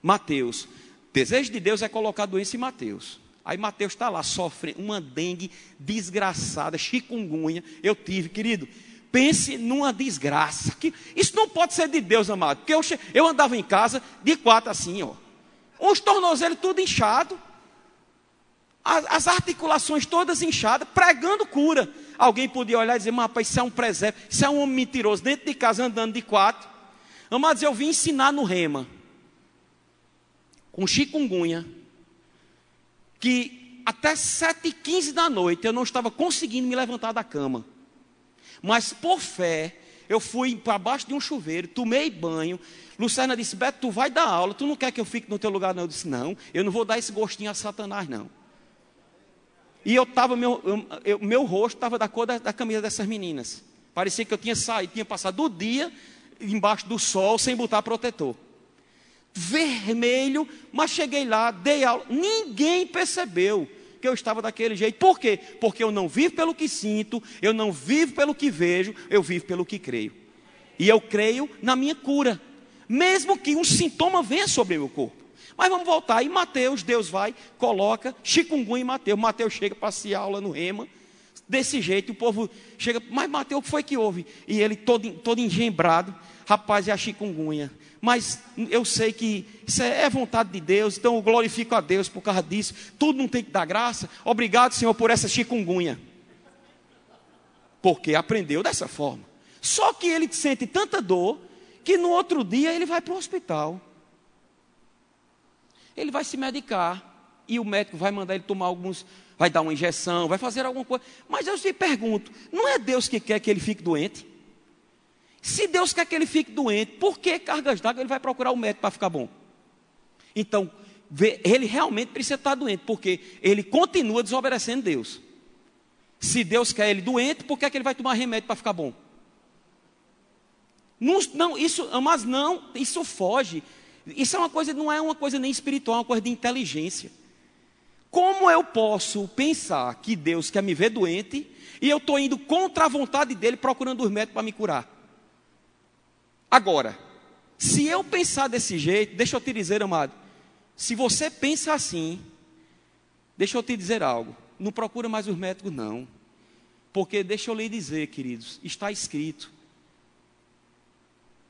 Mateus. Desejo de Deus é colocar doença em Mateus. Aí Mateus está lá, sofre uma dengue desgraçada, chikungunya. Eu tive, querido. Pense numa desgraça. Que isso não pode ser de Deus, amado. Porque eu, eu andava em casa de quatro assim, ó. Os tornozelos tudo inchado. As, as articulações todas inchadas, pregando cura. Alguém podia olhar e dizer, mas rapaz, isso é um presépio, isso é um homem mentiroso, dentro de casa andando de quatro. Amados, eu vim ensinar no rema, com chikungunya, que até 7h15 da noite eu não estava conseguindo me levantar da cama. Mas por fé, eu fui para baixo de um chuveiro, tomei banho. Luciana disse: Beto, tu vai dar aula, tu não quer que eu fique no teu lugar, não? Eu disse: Não, eu não vou dar esse gostinho a Satanás, não. E eu estava, meu, eu, meu rosto estava da cor da, da camisa dessas meninas. Parecia que eu tinha saído, tinha passado o dia embaixo do sol sem botar protetor. Vermelho, mas cheguei lá, dei aula. Ninguém percebeu que eu estava daquele jeito. Por quê? Porque eu não vivo pelo que sinto, eu não vivo pelo que vejo, eu vivo pelo que creio. E eu creio na minha cura, mesmo que um sintoma venha sobre meu corpo. Mas vamos voltar. Em Mateus, Deus vai, coloca chikungunya em Mateus. Mateus chega para se aula no rema. Desse jeito, o povo chega, mas Mateus, o que foi que houve? E ele todo, todo engembrado, rapaz, é a chikungunya. Mas eu sei que isso é, é vontade de Deus, então eu glorifico a Deus por causa disso. Tudo não tem que dar graça. Obrigado, Senhor, por essa chikungunya. Porque aprendeu dessa forma. Só que ele sente tanta dor que no outro dia ele vai para o hospital. Ele vai se medicar e o médico vai mandar ele tomar alguns, vai dar uma injeção, vai fazer alguma coisa. Mas eu te pergunto, não é Deus que quer que ele fique doente? Se Deus quer que ele fique doente, por que cargas d'água ele vai procurar o médico para ficar bom? Então, ele realmente precisa estar doente, porque ele continua desobedecendo Deus. Se Deus quer ele doente, por que, é que ele vai tomar remédio para ficar bom? Não, não, isso, mas não, isso foge. Isso é uma coisa, não é uma coisa nem espiritual, é uma coisa de inteligência. Como eu posso pensar que Deus quer me ver doente e eu estou indo contra a vontade dele procurando os médicos para me curar? Agora, se eu pensar desse jeito, deixa eu te dizer, amado, se você pensa assim, deixa eu te dizer algo, não procura mais os médicos, não. Porque deixa eu lhe dizer, queridos, está escrito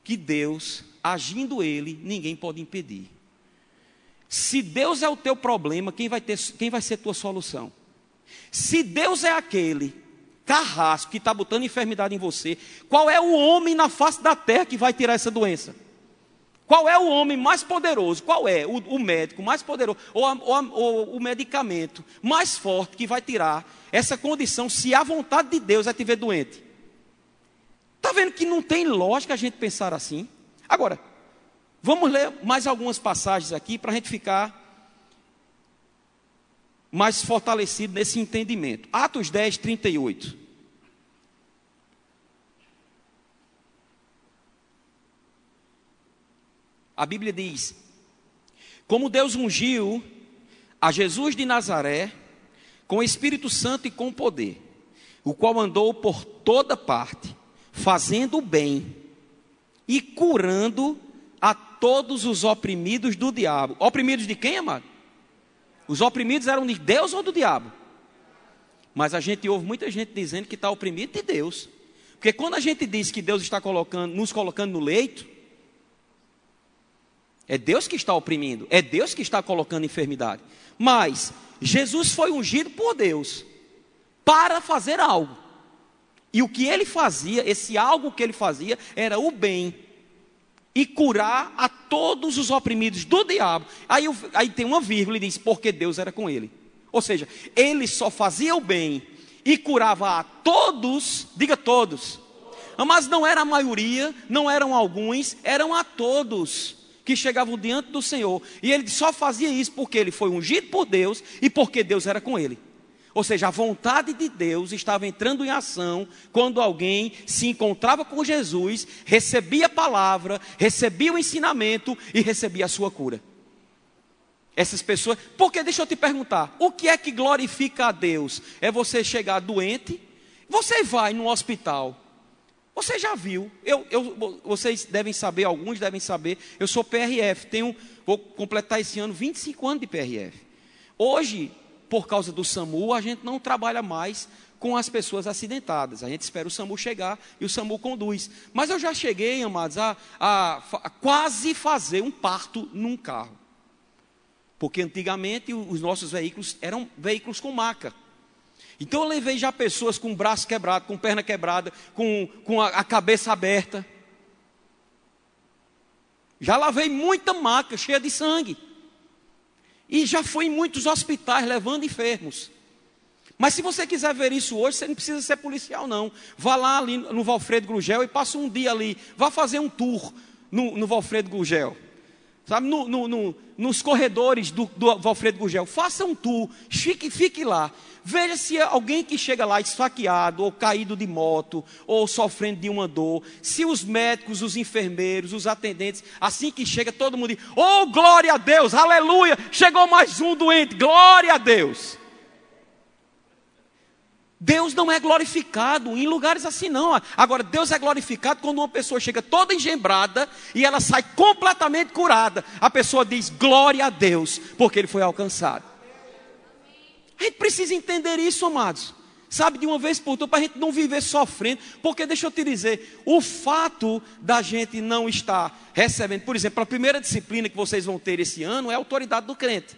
que Deus, agindo Ele, ninguém pode impedir. Se Deus é o teu problema, quem vai, ter, quem vai ser tua solução? Se Deus é aquele carrasco que está botando enfermidade em você, qual é o homem na face da terra que vai tirar essa doença? Qual é o homem mais poderoso? Qual é o, o médico mais poderoso? Ou, a, ou, ou, o medicamento mais forte que vai tirar essa condição se a vontade de Deus é te ver doente? Está vendo que não tem lógica a gente pensar assim? Agora, vamos ler mais algumas passagens aqui para a gente ficar mais fortalecido nesse entendimento. Atos 10, 38. A Bíblia diz: Como Deus ungiu a Jesus de Nazaré com Espírito Santo e com poder, o qual andou por toda parte, fazendo o bem e curando a todos os oprimidos do diabo. Oprimidos de quem, amado? Os oprimidos eram de Deus ou do diabo? Mas a gente ouve muita gente dizendo que está oprimido de Deus. Porque quando a gente diz que Deus está colocando, nos colocando no leito, é Deus que está oprimindo, é Deus que está colocando enfermidade. Mas Jesus foi ungido por Deus para fazer algo. E o que ele fazia, esse algo que ele fazia, era o bem e curar a todos os oprimidos do diabo. Aí, aí tem uma vírgula e diz: porque Deus era com ele. Ou seja, ele só fazia o bem e curava a todos, diga todos. Mas não era a maioria, não eram alguns, eram a todos que chegavam diante do Senhor. E ele só fazia isso porque ele foi ungido por Deus e porque Deus era com ele. Ou seja, a vontade de Deus estava entrando em ação quando alguém se encontrava com Jesus, recebia a palavra, recebia o ensinamento e recebia a sua cura. Essas pessoas, porque deixa eu te perguntar, o que é que glorifica a Deus? É você chegar doente, você vai no hospital, Você já viu, eu, eu, vocês devem saber, alguns devem saber, eu sou PRF, tenho, vou completar esse ano 25 anos de PRF. Hoje, por causa do SAMU, a gente não trabalha mais com as pessoas acidentadas. A gente espera o SAMU chegar e o SAMU conduz. Mas eu já cheguei, amados, a, a, a quase fazer um parto num carro. Porque antigamente os nossos veículos eram veículos com maca. Então eu levei já pessoas com braço quebrado, com perna quebrada, com, com a, a cabeça aberta. Já lavei muita maca cheia de sangue. E já fui em muitos hospitais levando enfermos. Mas se você quiser ver isso hoje, você não precisa ser policial, não. Vá lá ali no Valfredo Grugel e passa um dia ali. Vá fazer um tour no, no Valfredo Grugel. Sabe, no, no, nos corredores do, do Valfredo Gugel. Faça um tour, fique, fique lá. Veja se é alguém que chega lá esfaqueado, ou caído de moto, ou sofrendo de uma dor, se os médicos, os enfermeiros, os atendentes, assim que chega, todo mundo diz: Oh, glória a Deus, aleluia, chegou mais um doente, glória a Deus. Deus não é glorificado em lugares assim, não. Agora, Deus é glorificado quando uma pessoa chega toda engembrada e ela sai completamente curada. A pessoa diz glória a Deus, porque ele foi alcançado. A gente precisa entender isso, amados. Sabe, de uma vez por todas, para a gente não viver sofrendo. Porque deixa eu te dizer, o fato da gente não estar recebendo, por exemplo, a primeira disciplina que vocês vão ter esse ano é a autoridade do crente.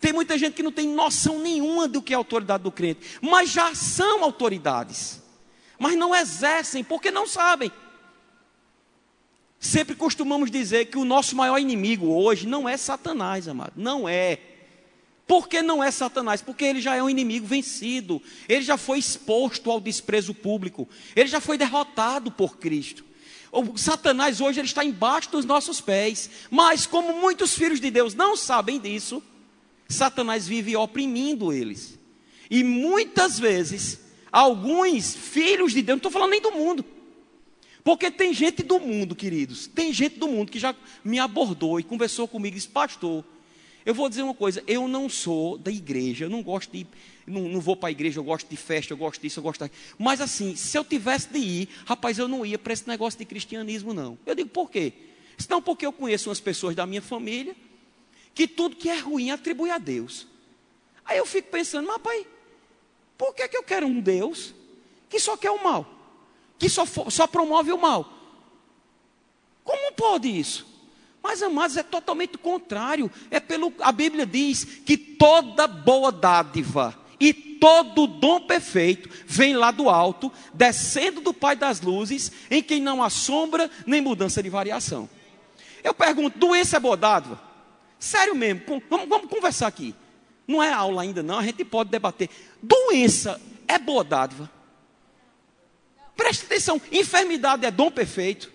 Tem muita gente que não tem noção nenhuma do que é a autoridade do crente, mas já são autoridades, mas não exercem porque não sabem. Sempre costumamos dizer que o nosso maior inimigo hoje não é Satanás, amado, não é. Por que não é Satanás? Porque ele já é um inimigo vencido, ele já foi exposto ao desprezo público, ele já foi derrotado por Cristo. O Satanás hoje ele está embaixo dos nossos pés, mas como muitos filhos de Deus não sabem disso, Satanás vive oprimindo eles. E muitas vezes, alguns filhos de Deus, não estou falando nem do mundo, porque tem gente do mundo, queridos, tem gente do mundo que já me abordou e conversou comigo e disse, pastor, eu vou dizer uma coisa, eu não sou da igreja, eu não gosto de, não, não vou para a igreja, eu gosto de festa, eu gosto disso, eu gosto daquilo. Mas assim, se eu tivesse de ir, rapaz, eu não ia para esse negócio de cristianismo, não. Eu digo, por quê? Não, porque eu conheço umas pessoas da minha família, que tudo que é ruim atribui a Deus. Aí eu fico pensando, mas pai, por que, que eu quero um Deus que só quer o mal? Que só, só promove o mal? Como pode isso? Mas, amados, é totalmente contrário. É pelo. A Bíblia diz que toda boa dádiva e todo dom perfeito vem lá do alto, descendo do Pai das luzes, em quem não há sombra nem mudança de variação. Eu pergunto: doença é boa dádiva? Sério mesmo, vamos, vamos conversar aqui. Não é aula ainda, não, a gente pode debater. Doença é boa dádiva. Preste atenção, enfermidade é dom perfeito.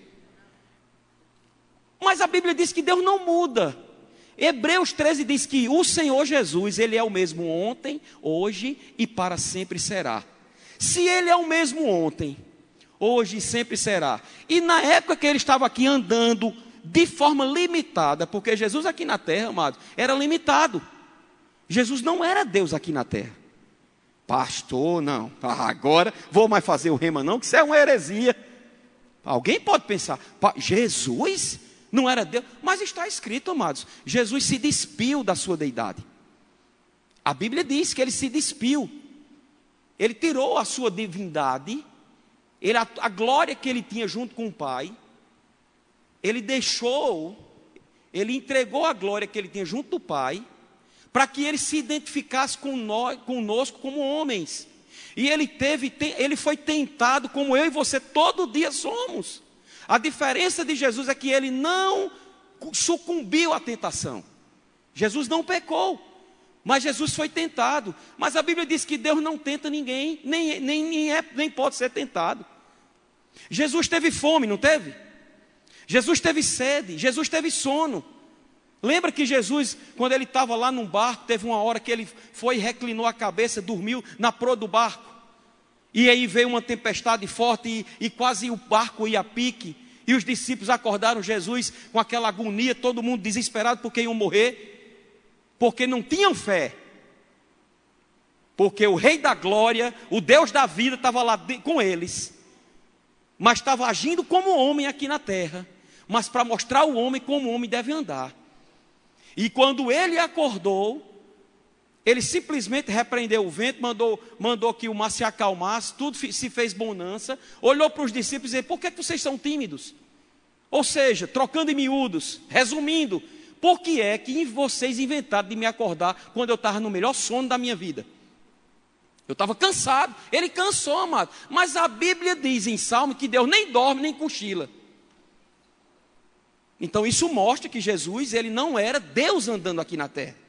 Mas a Bíblia diz que Deus não muda. Hebreus 13 diz que o Senhor Jesus, Ele é o mesmo ontem, hoje e para sempre será. Se Ele é o mesmo ontem, hoje e sempre será. E na época que Ele estava aqui andando, de forma limitada, porque Jesus aqui na terra, amado, era limitado. Jesus não era Deus aqui na terra. Pastor, não. Ah, agora vou mais fazer o rema, não, que isso é uma heresia. Alguém pode pensar, Jesus não era Deus, mas está escrito, amados, Jesus se despiu da sua deidade. A Bíblia diz que ele se despiu. Ele tirou a sua divindade, ele, a, a glória que ele tinha junto com o Pai, ele deixou, ele entregou a glória que ele tinha junto do Pai, para que ele se identificasse com conosco como homens. E ele teve, ele foi tentado como eu e você todo dia somos. A diferença de Jesus é que ele não sucumbiu à tentação. Jesus não pecou, mas Jesus foi tentado. Mas a Bíblia diz que Deus não tenta ninguém, nem, nem, nem, é, nem pode ser tentado. Jesus teve fome, não teve? Jesus teve sede, Jesus teve sono. Lembra que Jesus, quando ele estava lá num barco, teve uma hora que ele foi, reclinou a cabeça, dormiu na proa do barco. E aí veio uma tempestade forte e, e quase o barco ia a pique. E os discípulos acordaram Jesus com aquela agonia, todo mundo desesperado porque iam morrer, porque não tinham fé. Porque o Rei da Glória, o Deus da vida, estava lá com eles. mas estava agindo como homem aqui na terra, mas para mostrar o homem como o homem deve andar. E quando ele acordou, ele simplesmente repreendeu o vento, mandou, mandou que o mar se acalmasse, tudo se fez bonança, olhou para os discípulos e disse: Por que, que vocês são tímidos? Ou seja, trocando em miúdos, resumindo, por que é que vocês inventaram de me acordar quando eu estava no melhor sono da minha vida? Eu estava cansado, ele cansou, amado. Mas a Bíblia diz em Salmo que Deus nem dorme nem cochila. Então isso mostra que Jesus, ele não era Deus andando aqui na terra.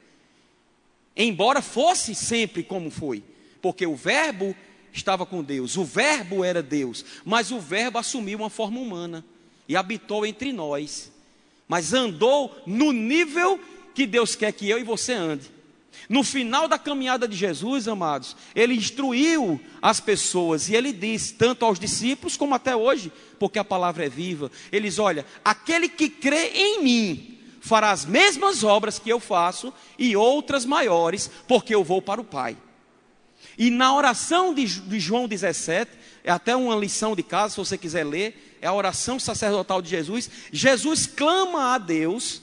Embora fosse sempre como foi, porque o verbo estava com Deus, o verbo era Deus, mas o verbo assumiu uma forma humana e habitou entre nós. Mas andou no nível que Deus quer que eu e você ande. No final da caminhada de Jesus, amados, ele instruiu as pessoas e ele disse, tanto aos discípulos como até hoje, porque a palavra é viva. Eles, olha, aquele que crê em mim fará as mesmas obras que eu faço e outras maiores, porque eu vou para o Pai. E na oração de, de João 17, é até uma lição de casa, se você quiser ler, é a oração sacerdotal de Jesus. Jesus clama a Deus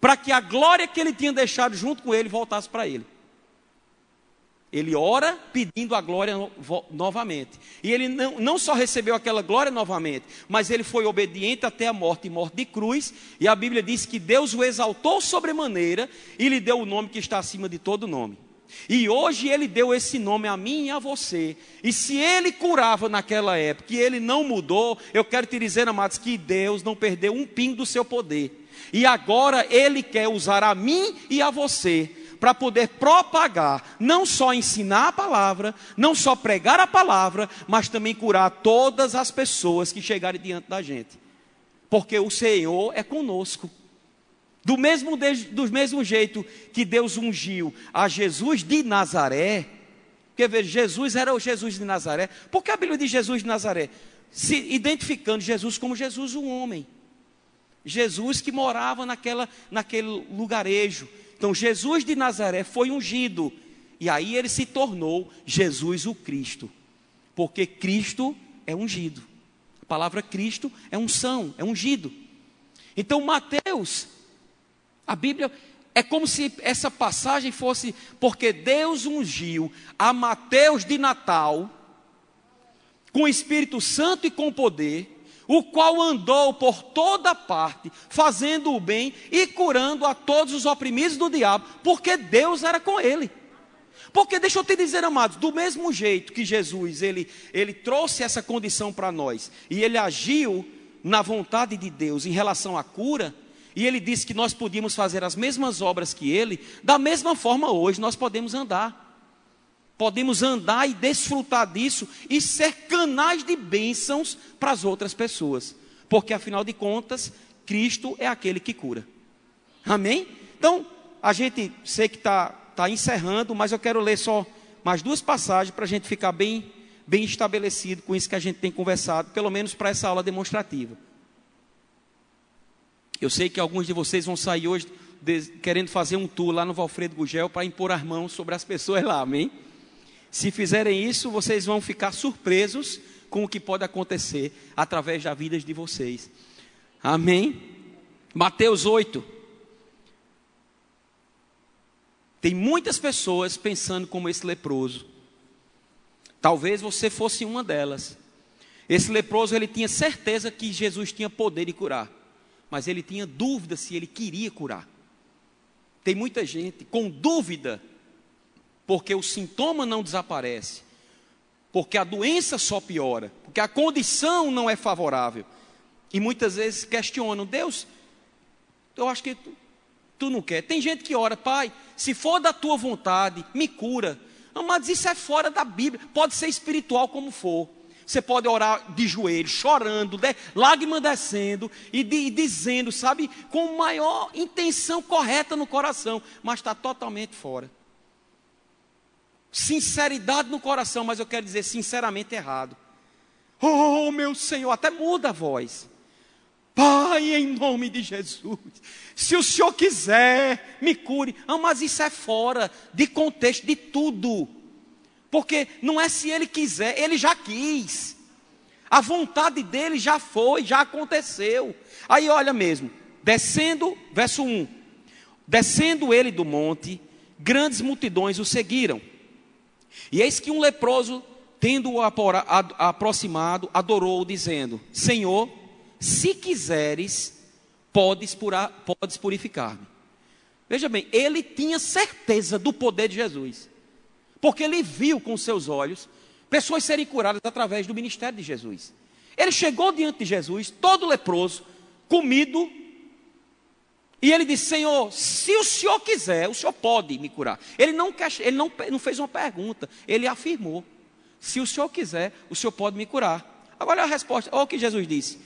para que a glória que ele tinha deixado junto com ele voltasse para ele. Ele ora pedindo a glória no, novamente. E ele não, não só recebeu aquela glória novamente, mas ele foi obediente até a morte e morte de cruz. E a Bíblia diz que Deus o exaltou sobremaneira e lhe deu o nome que está acima de todo nome. E hoje ele deu esse nome a mim e a você. E se ele curava naquela época e ele não mudou, eu quero te dizer, amados, que Deus não perdeu um pingo do seu poder. E agora Ele quer usar a mim e a você para poder propagar, não só ensinar a palavra, não só pregar a palavra, mas também curar todas as pessoas que chegarem diante da gente. Porque o Senhor é conosco. Do mesmo, do mesmo jeito que Deus ungiu a Jesus de Nazaré, porque veja, Jesus era o Jesus de Nazaré. Por que a Bíblia diz Jesus de Nazaré? Se identificando Jesus como Jesus, o homem. Jesus que morava naquela, naquele lugarejo. Então, Jesus de Nazaré foi ungido. E aí ele se tornou Jesus o Cristo. Porque Cristo é ungido. A palavra Cristo é unção, é ungido. Então, Mateus, a Bíblia é como se essa passagem fosse porque Deus ungiu a Mateus de Natal com o Espírito Santo e com poder o qual andou por toda parte, fazendo o bem e curando a todos os oprimidos do diabo, porque Deus era com ele. Porque deixa eu te dizer, amados, do mesmo jeito que Jesus, ele, ele trouxe essa condição para nós, e ele agiu na vontade de Deus em relação à cura, e ele disse que nós podíamos fazer as mesmas obras que ele, da mesma forma hoje nós podemos andar podemos andar e desfrutar disso e ser canais de bênçãos para as outras pessoas, porque afinal de contas, Cristo é aquele que cura. Amém? Então, a gente sei que está tá encerrando, mas eu quero ler só mais duas passagens para a gente ficar bem, bem estabelecido com isso que a gente tem conversado, pelo menos para essa aula demonstrativa. Eu sei que alguns de vocês vão sair hoje de, querendo fazer um tour lá no Valfredo Gugel para impor as mãos sobre as pessoas lá, amém? Se fizerem isso, vocês vão ficar surpresos com o que pode acontecer através da vida de vocês. Amém? Mateus 8. Tem muitas pessoas pensando como esse leproso. Talvez você fosse uma delas. Esse leproso ele tinha certeza que Jesus tinha poder de curar, mas ele tinha dúvida se ele queria curar. Tem muita gente com dúvida porque o sintoma não desaparece, porque a doença só piora, porque a condição não é favorável. E muitas vezes questionam: Deus, eu acho que tu, tu não quer. Tem gente que ora, Pai, se for da tua vontade, me cura. Mas isso é fora da Bíblia, pode ser espiritual como for. Você pode orar de joelhos, chorando, de, lágrima descendo e, de, e dizendo, sabe, com maior intenção correta no coração, mas está totalmente fora sinceridade no coração, mas eu quero dizer sinceramente errado. Oh, meu Senhor, até muda a voz. Pai, em nome de Jesus, se o Senhor quiser, me cure. Ah, mas isso é fora de contexto de tudo. Porque não é se Ele quiser, Ele já quis. A vontade dele já foi, já aconteceu. Aí olha mesmo, descendo, verso 1. Descendo ele do monte, grandes multidões o seguiram. E eis que um leproso, tendo-o aproximado, adorou, dizendo: Senhor, se quiseres, podes, podes purificar-me. Veja bem, ele tinha certeza do poder de Jesus, porque ele viu com seus olhos pessoas serem curadas através do ministério de Jesus. Ele chegou diante de Jesus, todo leproso, comido, e ele disse: Senhor, se o senhor quiser, o senhor pode me curar. Ele não, ele não, não fez uma pergunta, ele afirmou: Se o senhor quiser, o senhor pode me curar. Agora a resposta, olha o que Jesus disse.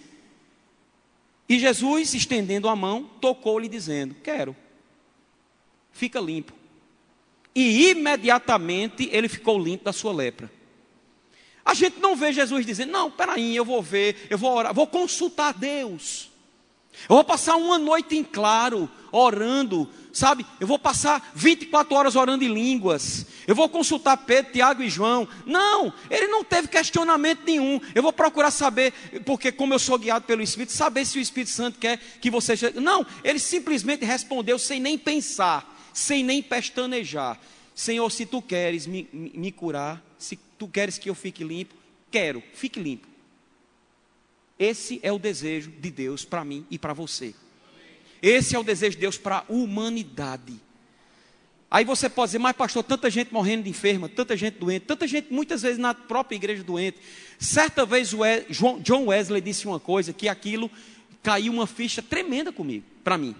E Jesus, estendendo a mão, tocou-lhe, dizendo: Quero, fica limpo. E imediatamente ele ficou limpo da sua lepra. A gente não vê Jesus dizendo: Não, peraí, eu vou ver, eu vou orar, vou consultar Deus. Eu vou passar uma noite em claro, orando, sabe? Eu vou passar 24 horas orando em línguas. Eu vou consultar Pedro, Tiago e João. Não, ele não teve questionamento nenhum. Eu vou procurar saber, porque como eu sou guiado pelo Espírito, saber se o Espírito Santo quer que você. Não, ele simplesmente respondeu sem nem pensar, sem nem pestanejar. Senhor, se tu queres me, me curar, se tu queres que eu fique limpo, quero, fique limpo. Esse é o desejo de Deus para mim e para você. Esse é o desejo de Deus para a humanidade. Aí você pode dizer, mas pastor, tanta gente morrendo de enferma, tanta gente doente, tanta gente muitas vezes na própria igreja doente. Certa vez John Wesley disse uma coisa que aquilo caiu uma ficha tremenda comigo, para mim.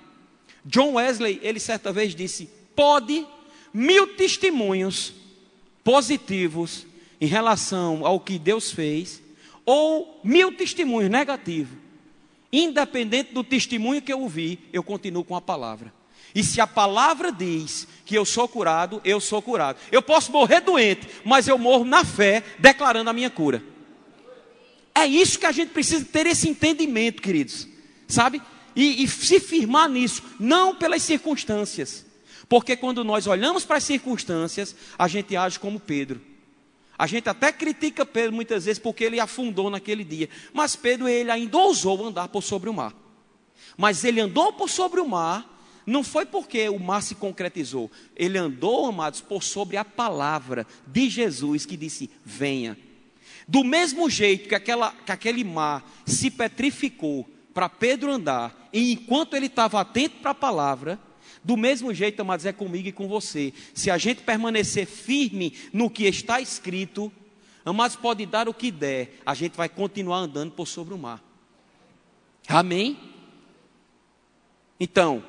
John Wesley, ele certa vez disse: pode mil testemunhos positivos em relação ao que Deus fez, ou mil testemunhos negativos, independente do testemunho que eu ouvi, eu continuo com a palavra. E se a palavra diz que eu sou curado, eu sou curado. Eu posso morrer doente, mas eu morro na fé, declarando a minha cura. É isso que a gente precisa ter esse entendimento, queridos. Sabe? E, e se firmar nisso, não pelas circunstâncias. Porque quando nós olhamos para as circunstâncias, a gente age como Pedro. A gente até critica Pedro muitas vezes porque ele afundou naquele dia. Mas Pedro, ele ainda ousou andar por sobre o mar. Mas ele andou por sobre o mar, não foi porque o mar se concretizou. Ele andou, amados, por sobre a palavra de Jesus que disse: Venha. Do mesmo jeito que, aquela, que aquele mar se petrificou para Pedro andar, e enquanto ele estava atento para a palavra, do mesmo jeito, amados, é comigo e com você. Se a gente permanecer firme no que está escrito, amados, pode dar o que der, a gente vai continuar andando por sobre o mar. Amém? Então,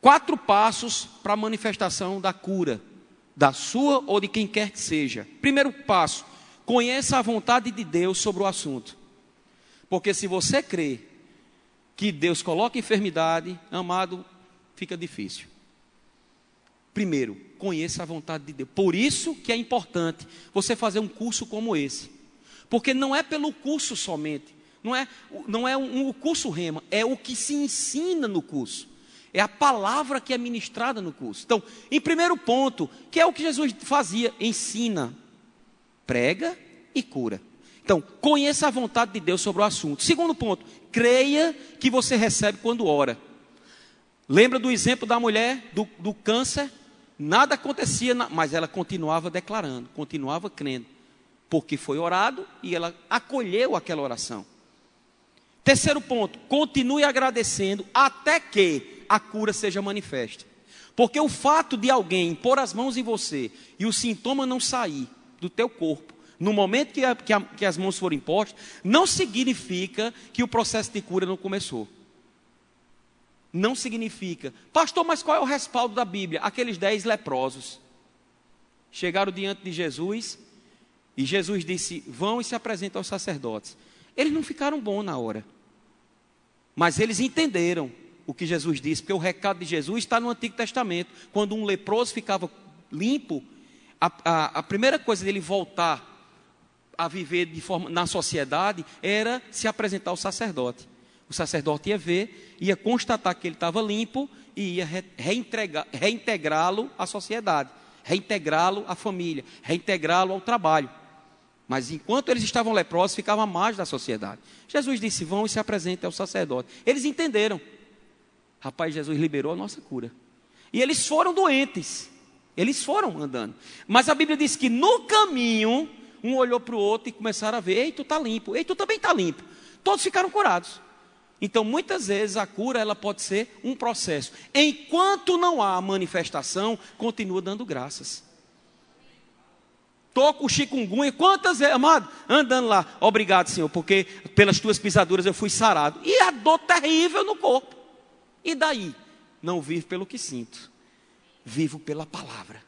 quatro passos para a manifestação da cura, da sua ou de quem quer que seja. Primeiro passo, conheça a vontade de Deus sobre o assunto. Porque se você crê que Deus coloca enfermidade, amado, fica difícil. Primeiro, conheça a vontade de Deus. Por isso que é importante você fazer um curso como esse. Porque não é pelo curso somente, não é, não é um, um curso rema, é o que se ensina no curso. É a palavra que é ministrada no curso. Então, em primeiro ponto, que é o que Jesus fazia, ensina, prega e cura. Então, conheça a vontade de Deus sobre o assunto. Segundo ponto, creia que você recebe quando ora. Lembra do exemplo da mulher do, do câncer? Nada acontecia, mas ela continuava declarando, continuava crendo, porque foi orado e ela acolheu aquela oração. Terceiro ponto, continue agradecendo até que a cura seja manifesta. Porque o fato de alguém pôr as mãos em você e o sintoma não sair do teu corpo, no momento que, a, que, a, que as mãos forem postas, não significa que o processo de cura não começou não significa. Pastor, mas qual é o respaldo da Bíblia? Aqueles dez leprosos chegaram diante de Jesus e Jesus disse: Vão e se apresentem aos sacerdotes. Eles não ficaram bons na hora, mas eles entenderam o que Jesus disse, porque o recado de Jesus está no Antigo Testamento. Quando um leproso ficava limpo, a, a, a primeira coisa dele voltar a viver de forma, na sociedade era se apresentar ao sacerdote. O sacerdote ia ver, ia constatar que ele estava limpo e ia reintegrá-lo à sociedade, reintegrá-lo à família, reintegrá-lo ao trabalho. Mas enquanto eles estavam leprosos, ficava mais da sociedade. Jesus disse: Vão e se apresentem ao sacerdote. Eles entenderam. Rapaz, Jesus liberou a nossa cura. E eles foram doentes. Eles foram andando. Mas a Bíblia diz que no caminho, um olhou para o outro e começaram a ver: Ei, tu está limpo. Ei, tu também está limpo. Todos ficaram curados. Então, muitas vezes a cura ela pode ser um processo. Enquanto não há manifestação, continua dando graças. Tô com chikungunya, quantas vezes, amado, andando lá, obrigado, Senhor, porque pelas tuas pisaduras eu fui sarado. E a dor terrível no corpo. E daí? Não vivo pelo que sinto, vivo pela palavra.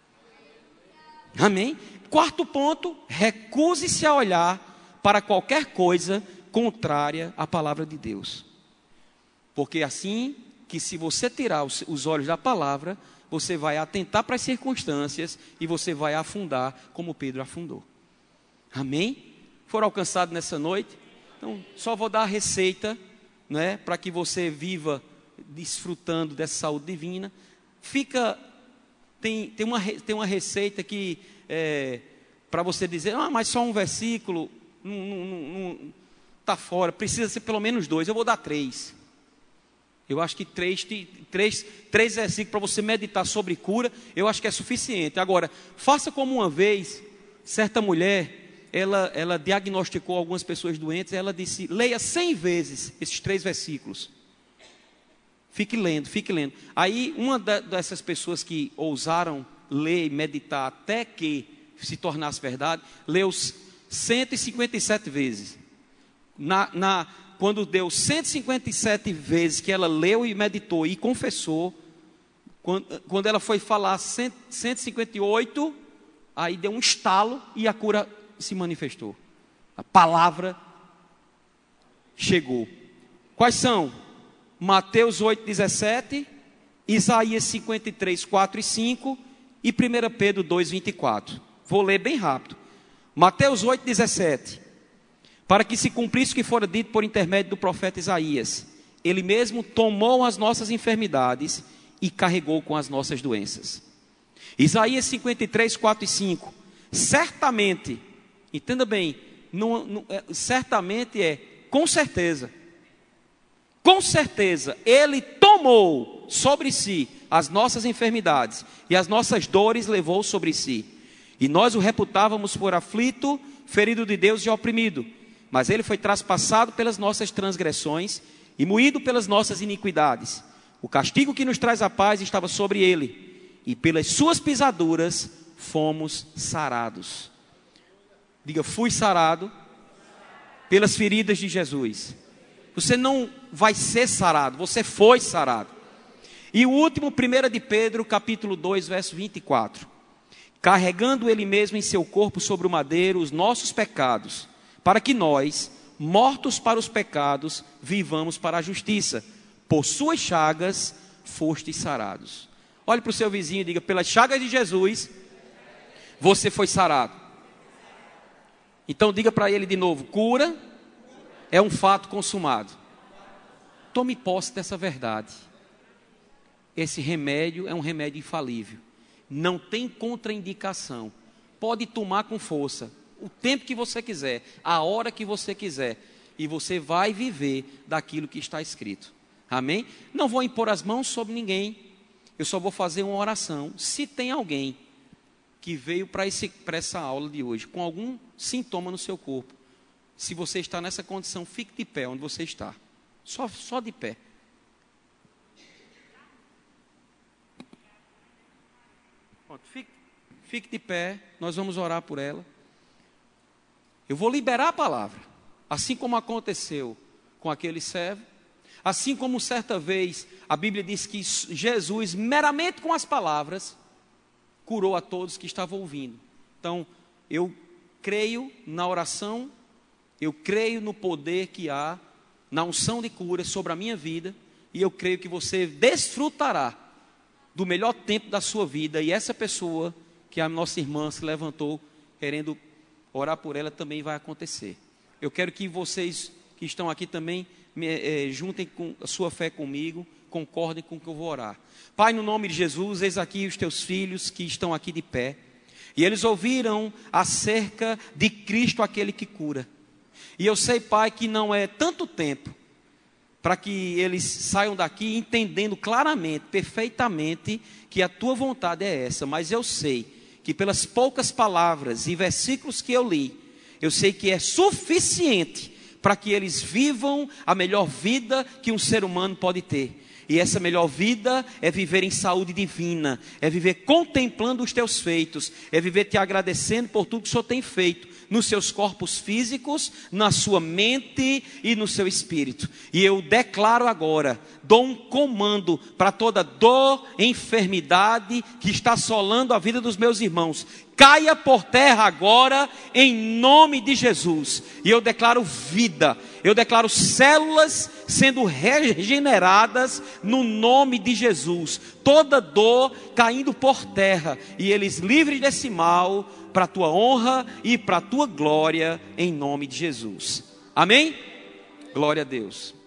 Amém? Quarto ponto, recuse-se a olhar para qualquer coisa contrária à palavra de Deus. Porque assim que se você tirar os olhos da palavra, você vai atentar para as circunstâncias e você vai afundar como Pedro afundou. Amém? Foram alcançados nessa noite? Então, só vou dar a receita, né, para que você viva desfrutando dessa saúde divina. Fica, tem, tem, uma, tem uma receita que, é, para você dizer, ah, mas só um versículo, não está fora, precisa ser pelo menos dois, eu vou dar três. Eu acho que três, três, três versículos para você meditar sobre cura, eu acho que é suficiente. Agora, faça como uma vez, certa mulher, ela, ela diagnosticou algumas pessoas doentes, ela disse, leia cem vezes esses três versículos. Fique lendo, fique lendo. Aí, uma dessas pessoas que ousaram ler e meditar até que se tornasse verdade, leu 157 vezes. Na, na, quando deu 157 vezes que ela leu e meditou e confessou, quando, quando ela foi falar 100, 158, aí deu um estalo e a cura se manifestou. A palavra chegou. Quais são? Mateus 8, 17, Isaías 53, 4 e 5 e 1 Pedro 2, 24. Vou ler bem rápido. Mateus 8, 17 para que se cumprisse o que fora dito por intermédio do profeta Isaías. Ele mesmo tomou as nossas enfermidades e carregou com as nossas doenças. Isaías 53, 4 e 5. Certamente, entenda bem, não, não, é, certamente é, com certeza, com certeza, Ele tomou sobre si as nossas enfermidades e as nossas dores levou sobre si. E nós o reputávamos por aflito, ferido de Deus e oprimido mas ele foi traspassado pelas nossas transgressões e moído pelas nossas iniquidades. O castigo que nos traz a paz estava sobre ele, e pelas suas pisaduras fomos sarados. Diga, fui sarado pelas feridas de Jesus. Você não vai ser sarado, você foi sarado. E o último, 1 de Pedro, capítulo 2, verso 24. Carregando ele mesmo em seu corpo sobre o madeiro os nossos pecados para que nós, mortos para os pecados, vivamos para a justiça. Por suas chagas fostes sarados. Olhe para o seu vizinho e diga: pelas chagas de Jesus, você foi sarado. Então diga para ele de novo: cura é um fato consumado. Tome posse dessa verdade. Esse remédio é um remédio infalível. Não tem contraindicação. Pode tomar com força o tempo que você quiser, a hora que você quiser, e você vai viver daquilo que está escrito. Amém? Não vou impor as mãos sobre ninguém, eu só vou fazer uma oração. Se tem alguém que veio para essa aula de hoje com algum sintoma no seu corpo, se você está nessa condição, fique de pé onde você está. Só, só de pé. fique, fique de pé, nós vamos orar por ela. Eu vou liberar a palavra, assim como aconteceu com aquele servo, assim como certa vez a Bíblia diz que Jesus, meramente com as palavras, curou a todos que estavam ouvindo. Então, eu creio na oração, eu creio no poder que há na unção de cura sobre a minha vida, e eu creio que você desfrutará do melhor tempo da sua vida, e essa pessoa que a nossa irmã se levantou querendo orar por ela também vai acontecer. Eu quero que vocês que estão aqui também me, é, juntem com a sua fé comigo, concordem com o que eu vou orar. Pai, no nome de Jesus, eis aqui os teus filhos que estão aqui de pé. E eles ouviram acerca de Cristo, aquele que cura. E eu sei, Pai, que não é tanto tempo para que eles saiam daqui entendendo claramente, perfeitamente, que a tua vontade é essa, mas eu sei que pelas poucas palavras e versículos que eu li, eu sei que é suficiente para que eles vivam a melhor vida que um ser humano pode ter. E essa melhor vida é viver em saúde divina, é viver contemplando os teus feitos, é viver te agradecendo por tudo que o Senhor tem feito nos seus corpos físicos, na sua mente e no seu espírito. E eu declaro agora, dou um comando para toda dor, enfermidade que está assolando a vida dos meus irmãos caia por terra agora, em nome de Jesus. E eu declaro vida, eu declaro células sendo regeneradas no nome de Jesus. Toda dor caindo por terra, e eles livres desse mal, para a tua honra e para a tua glória, em nome de Jesus. Amém? Glória a Deus.